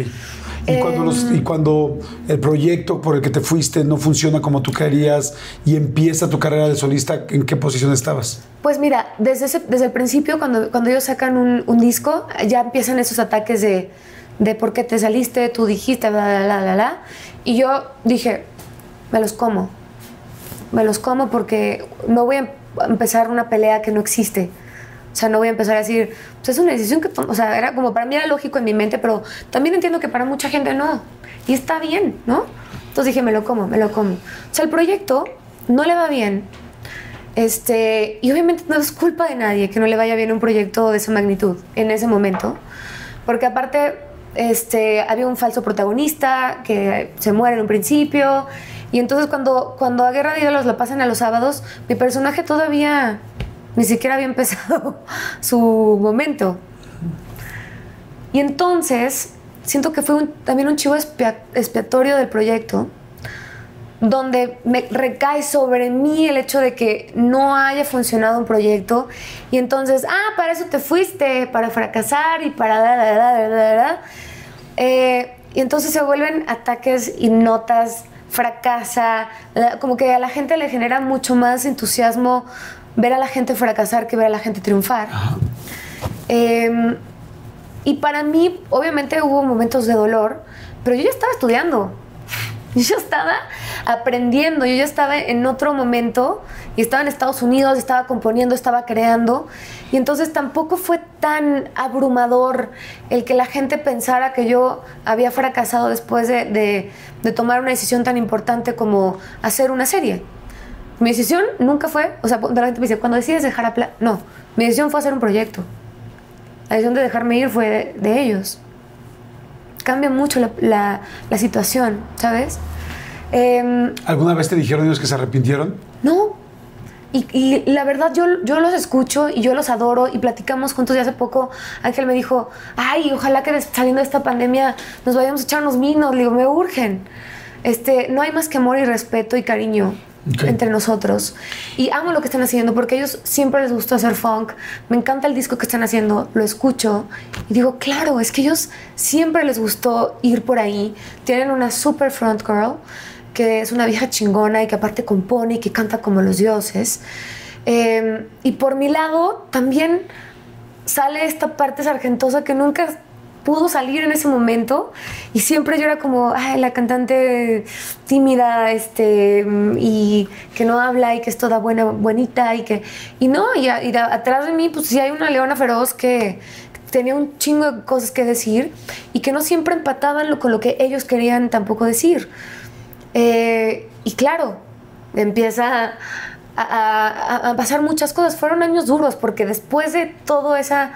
Y, cuando los- Em. y cuando el proyecto por el que te fuiste no funciona como tú querías y empieza tu carrera de solista, ¿en qué posición estabas? Pues mira, desde, ese- desde el principio, cuando, cuando ellos sacan un, un disco, ya empiezan esos ataques de, de por qué te saliste, tú dijiste, bla, bla, bla, bla, bla. Y yo dije, me los como. Me los como porque no voy a em- a empezar una pelea que no existe. O sea, no voy a empezar a decir, pues es una decisión que, tom-". o sea, era como para mí era lógico en mi mente, pero también entiendo que para mucha gente no. Y está bien, ¿no? Entonces dije, me lo como, me lo como. O sea, el proyecto no le va bien. Este, y obviamente no es culpa de nadie que no le vaya bien un proyecto de esa magnitud en ese momento. Porque aparte, este, había un falso protagonista que se muere en un principio. Y entonces cuando, cuando a Guerra de Ídolos la pasan a los sábados, mi personaje todavía ni siquiera había empezado su momento. Y entonces siento que fue también un chivo expia- expiatorio del proyecto, donde me recae sobre mí el hecho de que no haya funcionado un proyecto. Y entonces, ah, para eso te fuiste, para fracasar y para... da, da, da, da, da, da". Eh, y entonces se vuelven ataques y notas, fracasa, como que a la gente le genera mucho más entusiasmo ver a la gente fracasar que ver a la gente triunfar. Em, y para mí, obviamente hubo momentos de dolor, pero yo ya estaba estudiando. Yo ya estaba aprendiendo, yo ya estaba en otro momento y estaba en Estados Unidos, estaba componiendo, estaba creando. Y entonces tampoco fue tan abrumador el que la gente pensara que yo había fracasado después de, de- de tomar una decisión tan importante como hacer una serie. Mi decisión nunca fue, o sea, de la gente me dice, cuando decides dejar a Pla-", no, mi decisión fue hacer un proyecto. La decisión de dejarme ir fue de, de ellos. Cambia mucho la, la- la situación, ¿sabes? Em, ¿Alguna vez te dijeron ellos que se arrepintieron? no. Y, y la verdad, yo, yo los escucho y yo los adoro y platicamos juntos. Y hace poco Ángel me dijo, ay, ojalá que saliendo de esta pandemia nos vayamos a echar unos vinos. Le digo, me urgen. Este, no hay más que amor y respeto y cariño Entre nosotros. Y amo lo que están haciendo porque a ellos siempre les gustó hacer funk. Me encanta el disco que están haciendo, lo escucho y digo, claro, es que ellos siempre les gustó ir por ahí. Tienen una super front girl que es una vieja chingona y que aparte compone y que canta como los dioses. Eh, y por mi lado también sale esta parte sargentosa que nunca pudo salir en ese momento y siempre yo era como, la cantante tímida, este, y que no habla y que es toda buena, buenita y que, y no, y, atrás de mí, pues sí hay una leona feroz que tenía un chingo de cosas que decir y que no siempre empataban lo- con lo que ellos querían tampoco decir. Eh, y claro, empieza a- a pasar muchas cosas. Fueron años duros porque después de todo esa,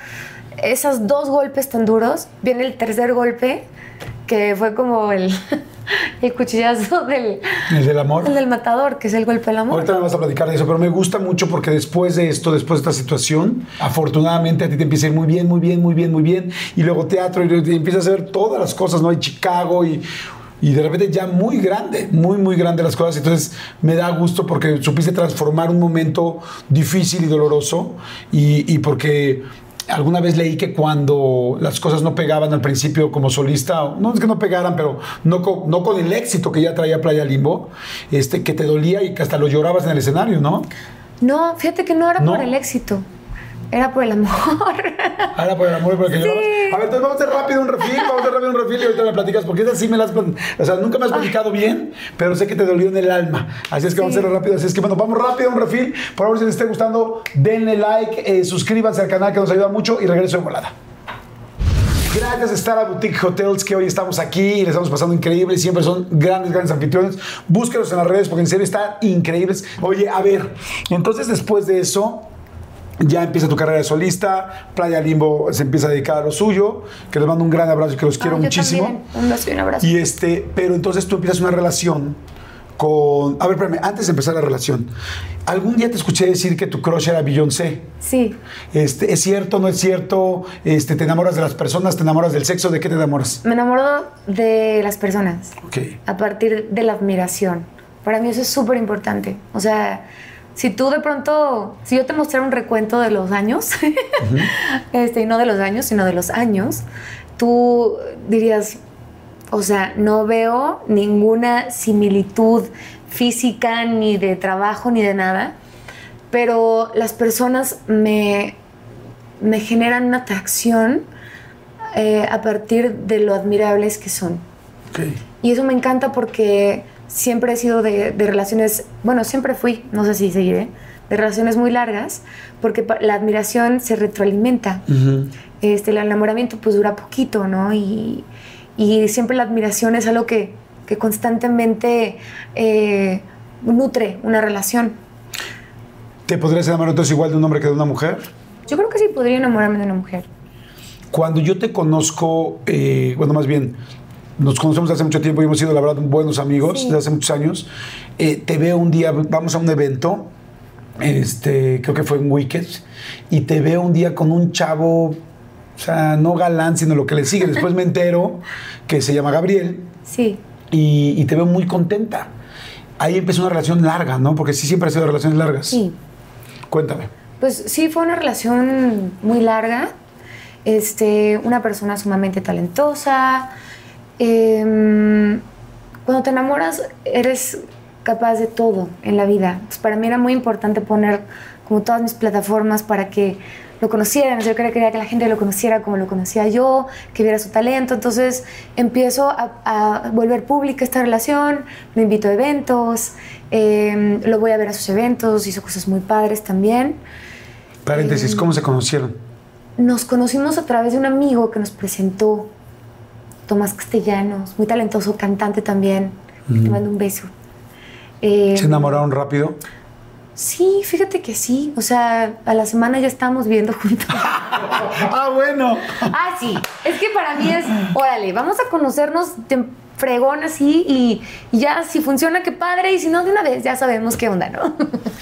esos dos golpes tan duros, viene el tercer golpe que fue como el, el cuchillazo del, El del amor. el del matador, que es el golpe del amor. Ahorita me vas a platicar de eso, pero me gusta mucho porque después de esto, después de esta situación, afortunadamente a ti te empieza a ir muy bien, muy bien, muy bien, muy bien. Y luego teatro y, y empiezas a ver todas las cosas, ¿no? Hay Chicago y, y de repente ya muy grande, muy, muy grande las cosas. Entonces me da gusto porque supiste transformar un momento difícil y doloroso y, y porque alguna vez leí que cuando las cosas no pegaban al principio como solista, no es que no pegaran, pero no con, no con el éxito que ya traía Playa Limbo, este, que te dolía y que hasta lo llorabas en el escenario, ¿no? No, fíjate que no era No. por el éxito, era por el amor. Ahora por el amor y por el que llorabas. A ver, entonces vamos a hacer rápido un refil, vamos a hacer rápido un refil y ahorita me platicas, porque esa sí me las... O sea, nunca me has platicado bien, pero sé que te dolió en el alma. Así es que vamos a Sí. hacerlo rápido. Así es que bueno, vamos rápido un refil. Por favor, si les esté gustando, denle like, eh, suscríbanse al canal que nos ayuda mucho y regreso de volada. Gracias a Star a Boutique Hotels que hoy estamos aquí y les estamos pasando increíble. Siempre son grandes, grandes anfitriones. Búsquenlos en las redes porque en serio están increíbles. Oye, a ver, entonces después de eso, ya empieza tu carrera de solista. Playa Limbo se empieza a dedicar a lo suyo. Que les mando un gran abrazo y que los quiero Ah, yo muchísimo. también. Un beso y un abrazo. Y este, pero entonces tú empiezas una relación con. A ver, espérame, antes de empezar la relación, algún día te escuché decir que tu crush era Beyoncé. Sí. Este, ¿Es cierto, no es cierto? Este, ¿Te enamoras de las personas? ¿Te enamoras del sexo? ¿De qué te enamoras? Me enamoro de las personas. Ok. a partir de la admiración. Para mí eso es súper importante. O sea, si tú de pronto, si yo te mostrara un recuento de los años, este, y no de los años, sino de los años, tú dirías, o sea, no veo ninguna similitud física, ni de trabajo, ni de nada, pero las personas me, me generan una atracción eh, a partir de lo admirables que son. Y eso me encanta porque siempre he sido de, de relaciones, bueno, siempre fui, no sé si seguiré, de relaciones muy largas, porque la admiración se retroalimenta. este, el enamoramiento pues dura poquito, ¿no? Y, y siempre la admiración es algo que, que constantemente eh, nutre una relación. ¿Te podrías enamorar entonces igual de un hombre que de una mujer? Yo creo que sí podría enamorarme de una mujer. Cuando yo te conozco, eh, bueno, más bien, nos conocemos desde hace mucho tiempo y hemos sido, la verdad, buenos amigos Sí. desde hace muchos años. Eh, te veo un día, vamos a un evento, este, creo que fue en Wicked, y te veo un día con un chavo, o sea, no galán, sino lo que le sigue. Después me entero que se llama Gabriel Sí. y, y te veo muy contenta. Ahí empezó una relación larga, ¿no? Porque sí siempre ha sido relaciones largas. Sí. Cuéntame. Pues sí, fue una relación muy larga. Este, una persona sumamente talentosa. Em, cuando te enamoras, eres capaz de todo en la vida. Para mí era muy importante poner como todas mis plataformas para que lo conocieran. Yo quería quería que la gente lo conociera como lo conocía yo, que viera su talento. Entonces empiezo a, a volver pública esta relación, lo invito a eventos, em, lo voy a ver a sus eventos, hizo cosas muy padres también. Paréntesis, ¿cómo se conocieron? Nos conocimos a través de un amigo que nos presentó, Tomás Castellanos, muy talentoso, cantante también. Te mando un beso. Eh, ¿Se enamoraron rápido? Sí, fíjate que sí. O sea, a la semana ya estábamos viendo juntos. ah, bueno. ah, sí. Es que para mí es, órale, vamos a conocernos de fregón así y, y ya si funciona, qué padre. Y si no, de una vez ya sabemos qué onda, ¿no?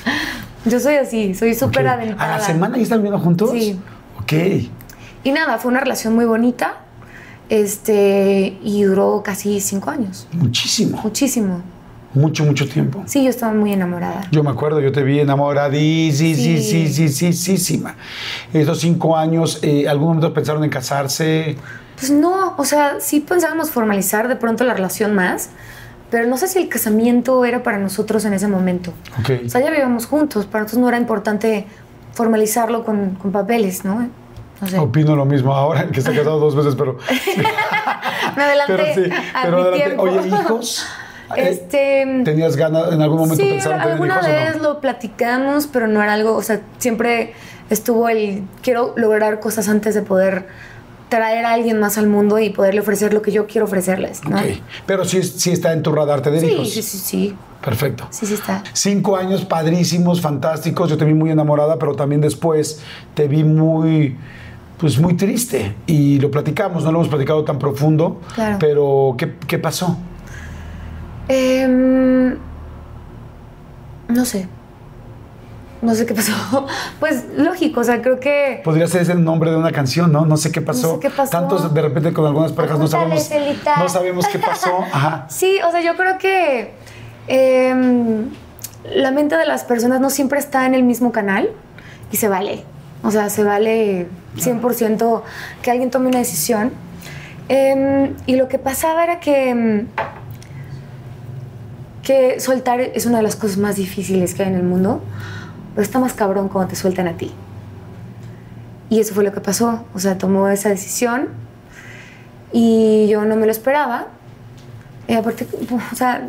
Yo soy así, soy súper Ok. aventada. ¿A la semana ya están viviendo juntos? Sí. Ok. Y nada, fue una relación muy bonita. Este, y duró casi cinco años. Muchísimo. Muchísimo. Mucho, mucho tiempo. Sí, yo estaba muy enamorada. Yo me acuerdo, yo te vi enamoradísima. Esos cinco años, eh, ¿algún momento pensaron en casarse? Pues no, o sea, sí pensábamos formalizar de pronto la relación más, pero no sé si el casamiento era para nosotros en ese momento. Ok. O sea, ya vivíamos juntos, para nosotros no era importante formalizarlo con, con papeles, ¿no? No sé. Opino lo mismo ahora, que se ha casado dos veces, pero. Me adelanté pero sí, a pero mi tiempo. Oye, hijos. Eh, Este. ¿Tenías ganas en algún momento sí, tener alguna hijos vez no? lo platicamos, pero no era algo, o sea, siempre estuvo el quiero lograr cosas antes de poder traer a alguien más al mundo y poderle ofrecer lo que yo quiero ofrecerles, ¿no? Ok. Pero sí, sí está en tu radar tener Sí, hijos. sí, sí, sí, Perfecto. sí, sí está. Cinco años padrísimos, fantásticos. Yo te vi muy enamorada, pero también después te vi muy, pues muy triste. Y lo platicamos, no lo hemos platicado tan profundo. Claro. Pero, ¿qué, qué pasó? Em, no sé. No sé qué pasó. Pues lógico, o sea, creo que. Podría ser ese el nombre de una canción, ¿no? No sé qué pasó. No sé qué pasó. Tantos de repente con algunas parejas no sabemos, Celita. no sabemos qué pasó. Ajá. Sí, o sea, yo creo que em, la mente de las personas no siempre está en el mismo canal y se vale. O sea, se vale 100% que alguien tome una decisión. Em, y lo que pasaba era que, em, que soltar es una de las cosas más difíciles que hay en el mundo, pero está más cabrón cuando te sueltan a ti. Y eso fue lo que pasó. O sea, tomó esa decisión y yo no me lo esperaba. Y aparte, o sea,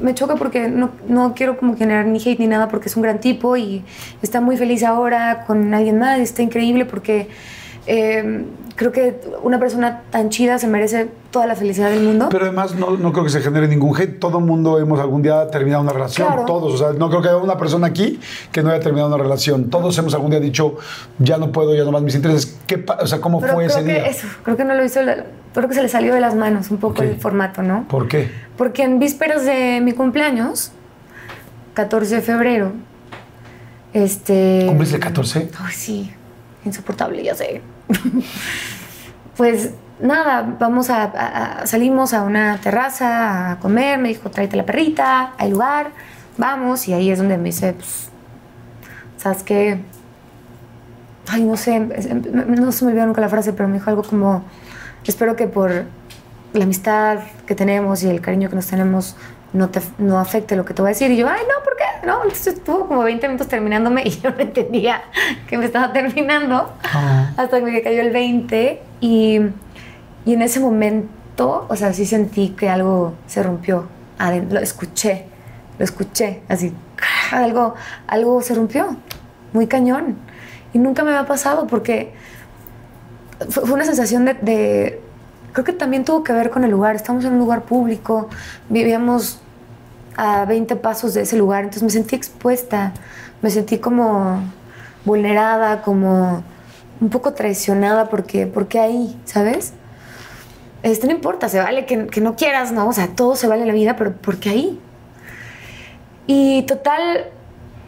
me choca porque no, no quiero como generar ni hate ni nada porque es un gran tipo y está muy feliz ahora con alguien más, está increíble porque eh, creo que una persona tan chida se merece toda la felicidad del mundo. Pero además no, no creo que se genere ningún hate. Todo el mundo hemos algún día terminado una relación. Claro. Todos. O sea, no creo que haya una persona aquí que no haya terminado una relación. Todos hemos algún día dicho, ya no puedo, ya no más mis intereses. ¿Qué o sea, ¿cómo Pero fue creo ese que día? eso, creo que no lo hizo, creo que se le salió de las manos un poco el formato, ¿no? ¿Por qué? Porque en vísperas de mi cumpleaños, 14 de febrero, este... ¿Cumples el 14? Ay, sí, insoportable, ya sé. pues nada, vamos a, salimos a una terraza a comer, me dijo, tráete la perrita, hay lugar, vamos, y ahí es donde me dice, pues, ¿sabes qué? Ay, no sé, es- em- no se me olvidó nunca la frase, pero me dijo algo como, espero que por la amistad que tenemos y el cariño que nos tenemos no, te, no afecte lo que te voy a decir. Y yo, ay, no, ¿por qué? No, entonces estuvo como 20 minutos terminándome y yo no entendía que me estaba terminando Ah. hasta que me cayó el 20 y, y en ese momento, o sea, sí sentí que algo se rompió. Aden- Lo escuché, lo escuché, así, algo, algo se rompió, muy cañón. Y nunca me había pasado porque fue, una sensación de, de- Creo que también tuvo que ver con el lugar. Estamos en un lugar público, vivíamos a 20 pasos de ese lugar, entonces me sentí expuesta, me sentí como vulnerada, como un poco traicionada porque, porque ahí, ¿sabes? Este, no importa, se vale que, que no quieras, ¿no? O sea, todo se vale en la vida, pero porque ahí. Y total,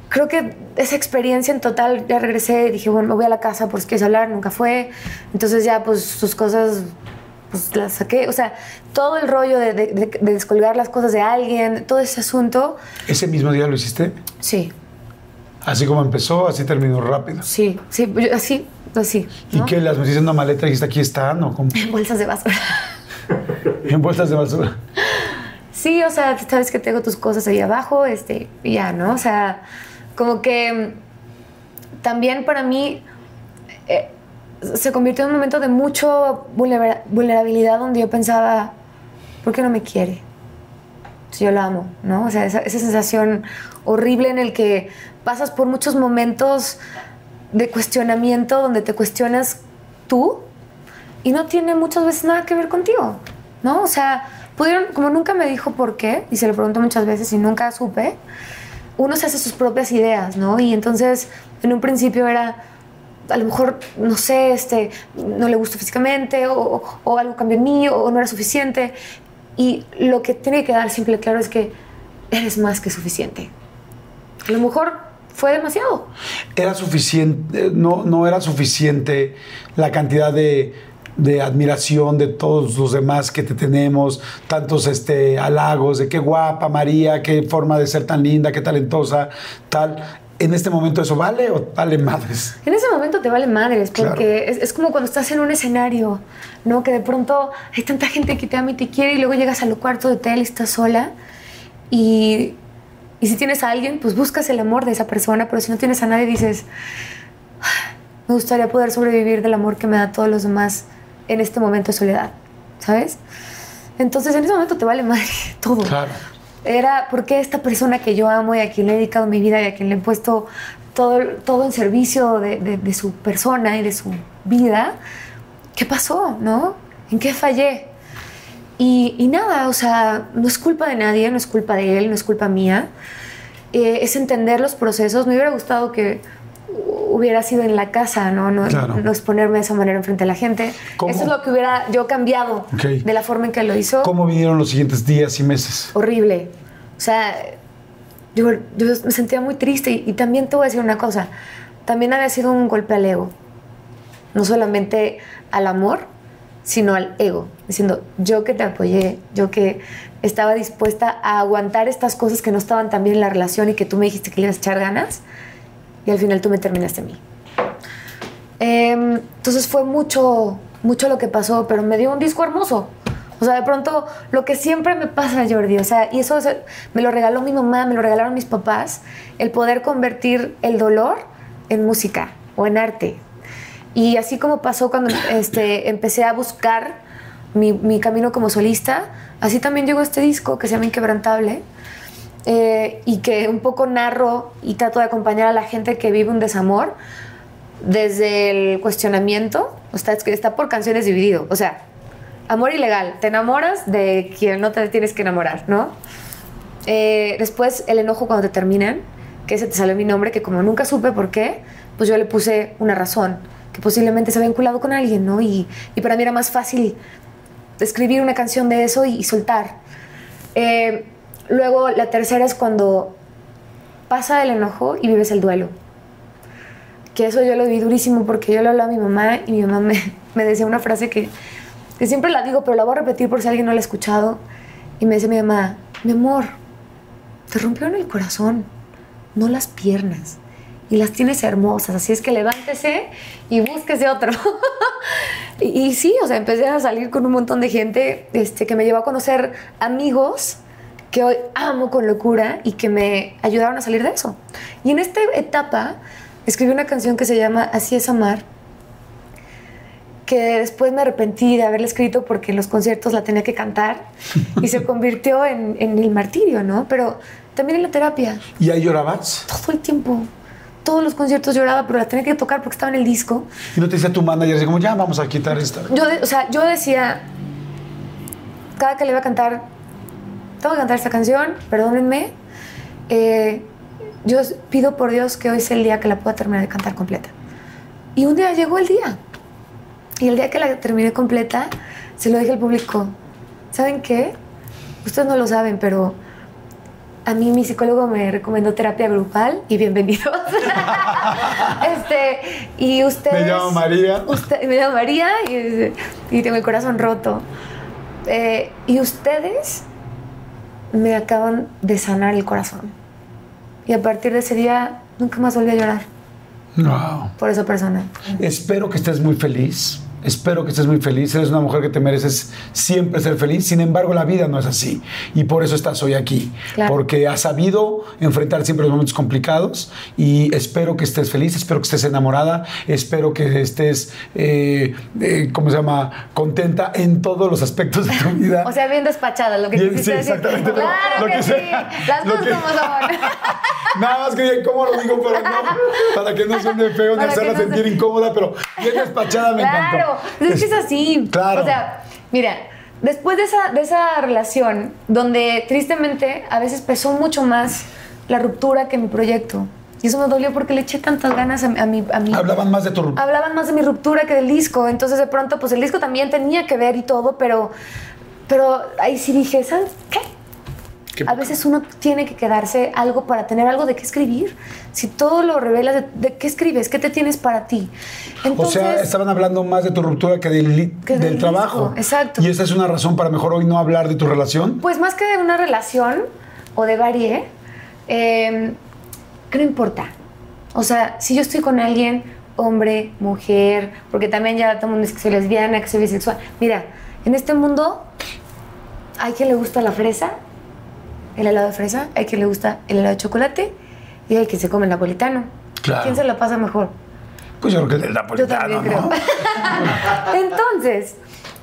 creo que esa experiencia en total, ya regresé, dije, bueno, me voy a la casa por si quieres hablar, nunca fue. Entonces ya, pues, sus cosas, pues, las saqué. O sea, todo el rollo de, de- de- de descolgar las cosas de alguien, todo ese asunto, ¿Ese mismo día lo hiciste? sí, Así como empezó, así terminó rápido. sí, sí, yo- así, así. ¿Y qué? ¿Las metiste en una maleta y dijiste aquí están? ¿O cómo? En bolsas de basura. En bolsas de basura. Sí, o sea, sabes que tengo tus cosas ahí abajo, este, ya, ¿no? O sea, como que también para mí eh, se convirtió en un momento de vulnera- vulnerabilidad donde yo pensaba, ¿por qué no me quiere? Si yo lo amo, ¿no? O sea, esa, esa sensación horrible en el que pasas por muchos momentos de cuestionamiento donde te cuestionas tú y no tiene muchas veces nada que ver contigo, ¿no? O sea, pudieron, como nunca me dijo por qué, y se lo pregunto muchas veces y nunca supe, uno se hace sus propias ideas, ¿no? Y entonces, en un principio era, a lo mejor, no sé, este, no le gustó físicamente, o, o- algo cambió en mí, o no era suficiente. Y lo que tiene que quedar simple y claro es que eres más que suficiente. A lo mejor fue demasiado. era suficiente, no, no era suficiente la cantidad de, de admiración de todos los demás que te tenemos, tantos este, halagos de qué guapa María, qué forma de ser tan linda, qué talentosa, tal. En este momento eso vale o vale madres. En ese momento te vale madres, Claro. porque es, es como cuando estás en un escenario, ¿no? Que de pronto hay tanta gente que te ama y te quiere y luego llegas al cuarto de hotel y estás sola. Y, y si tienes a alguien, pues buscas el amor de esa persona, pero si no tienes a nadie dices, "Ah, me gustaría poder sobrevivir del amor que me da todos los demás en este momento de soledad, ¿sabes? Entonces en ese momento te vale madre todo. Claro. Era porque esta persona que yo amo y a quien le he dedicado mi vida y a quien le he puesto todo, todo en servicio de, de- de su persona y de su vida, ¿qué pasó? ¿No? ¿En qué fallé? Y, y nada, o sea, no es culpa de nadie, no es culpa de él, no es culpa mía. Eh, es entender los procesos. Me hubiera gustado que hubiera sido en la casa, ¿no? No, Claro. no exponerme de esa manera enfrente de la gente. ¿Cómo? Eso es lo que hubiera yo cambiado Ok. de la forma en que lo hizo. ¿Cómo vinieron los siguientes días y meses? Horrible. O sea, yo, yo me sentía muy triste y, y también te voy a decir una cosa. También había sido un golpe al ego. No solamente al amor, sino al ego. Diciendo, yo que te apoyé, yo que estaba dispuesta a aguantar estas cosas que no estaban tan bien en la relación y que tú me dijiste que le ibas a echar ganas y al final tú me terminaste a mí. Em, entonces fue mucho, mucho lo que pasó, pero me dio un disco hermoso. O sea, de pronto, lo que siempre me pasa, Jordi, o sea, y eso es- me lo regaló mi mamá, me lo regalaron mis papás, el poder convertir el dolor en música o en arte. Y así como pasó cuando este, empecé a buscar mi, mi camino como solista, así también llegó este disco que se llama Inquebrantable eh, y que un poco narro y trato de acompañar a la gente que vive un desamor desde el cuestionamiento, está, está por canciones dividido, o sea, amor ilegal, te enamoras de quien no te tienes que enamorar, ¿no? Eh, después el enojo cuando te terminan, que ese te salió mi nombre, que como nunca supe por qué, pues yo le puse una razón, que posiblemente se había vinculado con alguien, ¿no? Y, y para mí era más fácil escribir una canción de eso y, y soltar. Eh, luego la tercera es cuando pasa el enojo y vives el duelo. Que eso yo lo vi durísimo porque yo le hablaba a mi mamá y mi mamá me, me decía una frase que, que siempre la digo, pero la voy a repetir por si alguien no la ha escuchado. Y me decía mi mamá, mi amor, te rompieron el corazón, no las piernas. Y las tienes hermosas, así es que levántese y búsquese otro. y, y sí, o sea, empecé a salir con un montón de gente este, que me llevó a conocer amigos que hoy amo con locura y que me ayudaron a salir de eso. Y en esta etapa escribí una canción que se llama Así es amar, que después me arrepentí de haberla escrito porque en los conciertos la tenía que cantar y se convirtió en, en el martirio, ¿no? Pero también en la terapia, ¿Y ahí llorabas? todo el tiempo. Todos los conciertos lloraba, pero la tenía que tocar porque estaba en el disco. Y no te decía tu manager, así como, ya vamos a quitar esta. Yo, de- o sea, yo decía, cada que le iba a cantar, tengo que cantar esta canción, perdónenme. eh, yo pido por Dios que hoy sea el día que la pueda terminar de cantar completa. Y un día llegó el día. Y el día que la terminé completa, se lo dije al público. ¿Saben qué? Ustedes no lo saben, pero a mí mi psicólogo me recomendó terapia grupal y bienvenidos. este, y ustedes... Me llamo María. Usted- me llamo María y, y tengo el corazón roto. Eh, y ustedes me acaban de sanar el corazón. Y a partir de ese día nunca más volví a llorar Wow. por esa persona. Espero que estés muy feliz. Espero que estés muy feliz. Eres una mujer que te mereces siempre ser feliz. Sin embargo, la vida no es así. Y por eso estás hoy aquí. Claro. Porque has sabido enfrentar siempre los momentos complicados. Y espero que estés feliz. Espero que estés enamorada. Espero que estés, eh, eh, ¿cómo se llama? Contenta en todos los aspectos de tu vida. O sea, bien despachada, lo que Bien, quisiste sí, decir. exactamente, Claro lo que, que sí. sea, Las cosas que- como son. Nada más que cómo lo digo, pero no, para que no suene feo ni hacerla no sentir se- incómoda, pero bien despachada me Claro, encantó. Es que es así. Claro. O sea, mira, después de esa, de esa relación, donde tristemente a veces pesó mucho más la ruptura que mi proyecto. Y eso me dolió porque le eché tantas ganas a, a mi... A mi Hablaban más de tu hablaban más de mi ruptura que del disco. Entonces, de pronto, pues el disco también tenía que ver y todo, pero, pero ahí sí dije, ¿sabes qué? A veces uno tiene que quedarse algo para tener algo de qué escribir. Si todo lo revelas, ¿de, de qué escribes? ¿Qué te tienes para ti? O sea, estaban hablando más de tu ruptura que del, Que del del trabajo. exacto. Y esa es una razón para mejor hoy no hablar de tu relación. Pues más que de una relación o de varie, eh, que no importa. O sea, si yo estoy con alguien, hombre, mujer, porque también ya todo el mundo dice que soy lesbiana, que soy bisexual. Mira, en este mundo hay quien le gusta la fresa, el helado de fresa, hay quien le gusta el helado de chocolate y hay quien se come el napolitano. Claro. ¿Quién se la pasa mejor? Pues yo creo que el del Yo napolitano, también ¿no? creo. Entonces,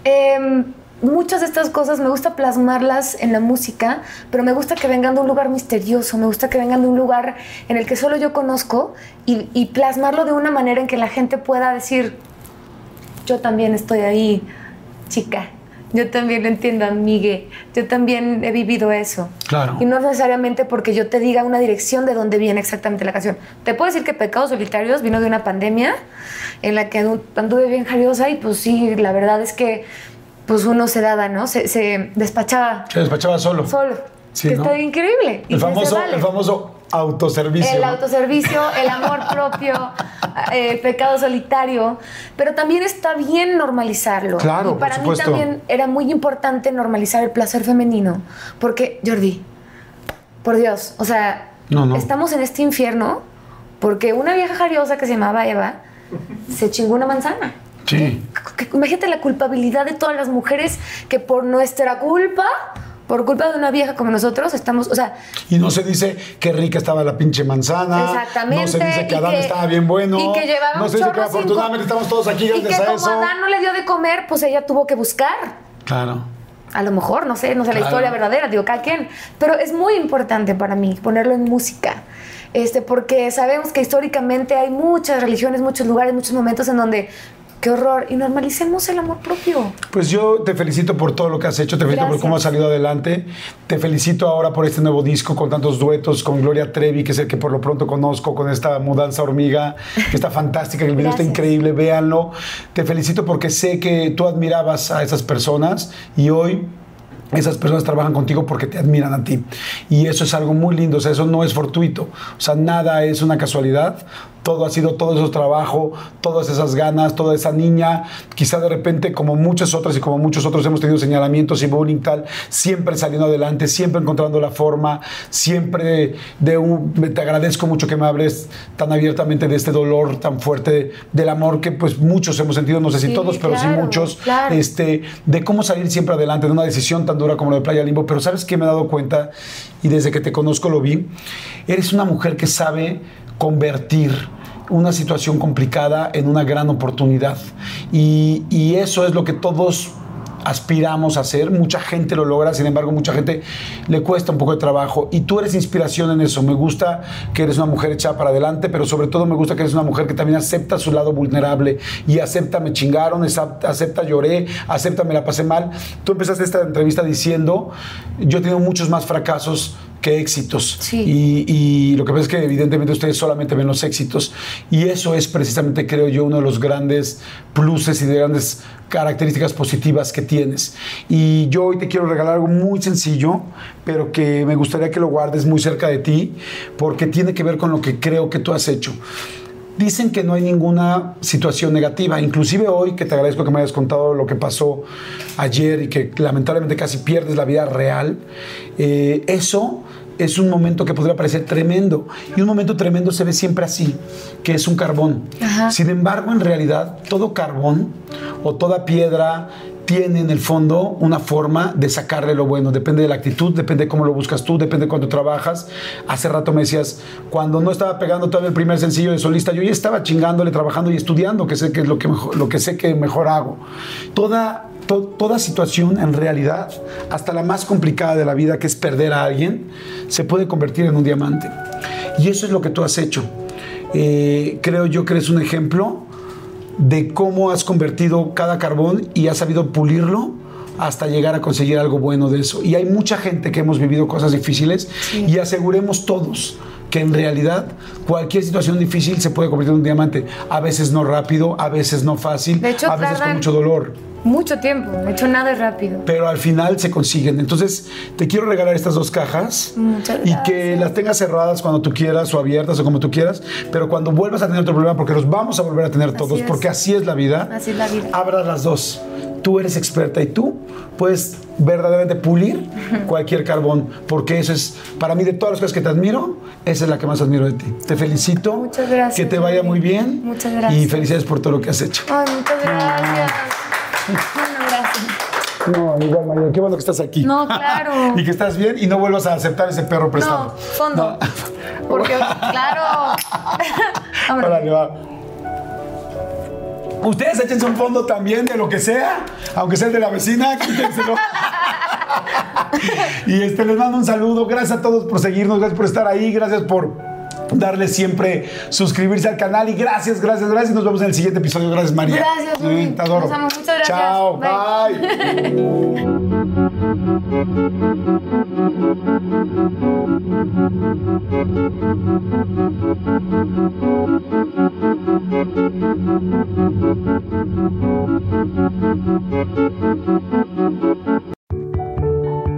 em, muchas de estas cosas me gusta plasmarlas en la música, pero me gusta que vengan de un lugar misterioso, me gusta que vengan de un lugar en el que solo yo conozco y, y plasmarlo de una manera en que la gente pueda decir, yo también estoy ahí, chica. Yo también lo entiendo, amigue. Yo también he vivido eso. Claro. Y no necesariamente porque yo te diga una dirección de dónde viene exactamente la canción. Te puedo decir que Pecados Solitarios vino de una pandemia en la que andu- anduve bien jariosa y pues sí, la verdad es que pues uno se daba, ¿no? Se, se despachaba Se despachaba solo. solo. Sí, que ¿no? está increíble. El famoso, vale. el famoso autoservicio. El autoservicio, el amor propio, eh, el pecado solitario, pero también está bien normalizarlo. Claro, y por para mí también era muy importante normalizar el placer femenino, porque Jordi, por Dios, o sea, No, no. estamos en este infierno porque una vieja jariosa que se llamaba Eva se chingó una manzana. Sí. Imagínate la culpabilidad de todas las mujeres que por nuestra culpa, por culpa de una vieja como nosotros, estamos, o sea, Y no se dice qué rica estaba la pinche manzana. Exactamente. No se dice que y Adán estaba bien bueno. Y que llevaba No se dice que afortunadamente estamos todos aquí Y gracias que a como eso. Adán no le dio de comer, pues ella tuvo que buscar. Claro. A lo mejor, no sé, no sé la historia verdadera, digo, cada quien. Pero es muy importante para mí ponerlo en música. Este, porque sabemos que históricamente hay muchas religiones, muchos lugares, muchos momentos en donde, qué horror, y normalicemos el amor propio. Pues yo te felicito por todo lo que has hecho, te felicito por cómo has salido adelante. Te felicito ahora por este nuevo disco con tantos duetos, con Gloria Trevi, que es el que por lo pronto conozco, con esta mudanza hormiga, que está fantástica, que el video está increíble, véanlo. Te felicito porque sé que tú admirabas a esas personas y hoy esas personas trabajan contigo porque te admiran a ti. Y eso es algo muy lindo, o sea, eso no es fortuito, o sea, nada es una casualidad. Todo ha sido todo ese trabajo, todas esas ganas, toda esa niña, quizá de repente como muchas otras y como muchos otros hemos tenido señalamientos y bullying tal, siempre saliendo adelante, siempre encontrando la forma, siempre de un, te agradezco mucho que me hables tan abiertamente de este dolor tan fuerte, del amor que pues muchos hemos sentido, no sé si Sí, todos, pero sí muchos, claro. este, de cómo salir siempre adelante de una decisión tan dura como la de Playa Limbo. Pero sabes que me he dado cuenta, y desde que te conozco lo vi, eres una mujer que sabe convertir una situación complicada en una gran oportunidad. Y, eso es lo que todos aspiramos a hacer, mucha gente lo logra, sin embargo, mucha gente le cuesta un poco de trabajo y tú eres inspiración en eso. Me gusta que eres una mujer echada para adelante, pero sobre todo me gusta que eres una mujer que también acepta su lado vulnerable y acepta me chingaron, acepta, acepta lloré, acepta me la pasé mal. Tú empezaste esta entrevista diciendo, yo he tenido muchos más fracasos que éxitos. Sí. Y, y lo que pasa es que evidentemente ustedes solamente ven los éxitos y eso es precisamente, creo yo, uno de los grandes pluses y de grandes características positivas que tienes. Y yo hoy te quiero regalar algo muy sencillo, pero que me gustaría que lo guardes muy cerca de ti, porque tiene que ver con lo que creo que tú has hecho. Dicen que no hay ninguna situación negativa, inclusive hoy que te agradezco que me hayas contado lo que pasó ayer y que lamentablemente casi pierdes la vida real, eh, eso es un momento que podría parecer tremendo y un momento tremendo se ve siempre así, que es un carbón. Ajá. Sin embargo, en realidad, todo carbón o toda piedra tiene en el fondo una forma de sacarle lo bueno. Depende de la actitud, depende de cómo lo buscas tú, depende de cuánto trabajas. Hace rato me decías, cuando no estaba pegando todavía el primer sencillo de solista, yo ya estaba chingándole, trabajando y estudiando, que sé que es lo que, mejor- lo que sé que mejor hago. Toda, to- toda situación, en realidad, hasta la más complicada de la vida, que es perder a alguien, se puede convertir en un diamante. Y eso es lo que tú has hecho. Eh, creo yo que eres un ejemplo de cómo has convertido cada carbón y has sabido pulirlo hasta llegar a conseguir algo bueno de eso. Y hay mucha gente que hemos vivido cosas difíciles y aseguremos todos que en realidad cualquier situación difícil se puede convertir en un diamante. A veces no rápido, a veces no fácil, hecho, a veces con mucho dolor Mucho tiempo, de hecho nada es rápido. pero al final se consiguen. Entonces, te quiero regalar estas dos cajas Muchas y que gracias. las tengas cerradas cuando tú quieras o abiertas o como tú quieras, pero cuando vuelvas a tener otro problema, porque los vamos a volver a tener todos, es. porque así es la vida, Así es la vida. abras las dos. Tú eres experta y tú puedes verdaderamente pulir cualquier carbón, porque eso es, para mí, de todas las cosas que te admiro, esa es la que más admiro de ti. Te felicito. Muchas gracias, Que te vaya muy bien. Muchas gracias. Y felicidades por todo lo que has hecho. Ay, muchas gracias. Bueno, gracias. No, igual, María, qué bueno que estás aquí. No, claro. y que estás bien y no vuelvas a aceptar ese perro prestado. No, fondo. Porque, claro. Órale, va. Ustedes échense un fondo también de lo que sea, aunque sea el de la vecina, quítenselo. y este, les mando un saludo. Gracias a todos por seguirnos, gracias por estar ahí, gracias por darle siempre suscribirse al canal y gracias, gracias, gracias. Nos vemos en el siguiente episodio. Gracias, María. Gracias, Rubí. Te adoro. Nos amo. Muchas gracias. Chao, Bye. bye.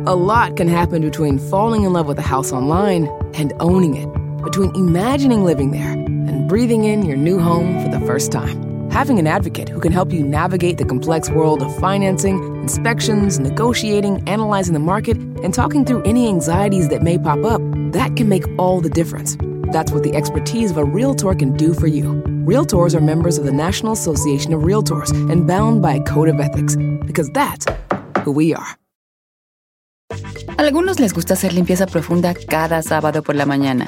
A lot can happen between falling in love with a house online and owning it, between imagining living there and breathing in your new home for the first time. Having an advocate who can help you navigate the complex world of financing, inspections, negotiating, analyzing the market, and talking through any anxieties that may pop up, that can make all the difference. That's what the expertise of a Realtor can do for you. Realtors are members of the National Association of Realtors and bound by a code of ethics, because that's who we are. Algunos les gusta hacer limpieza profunda cada sábado por la mañana.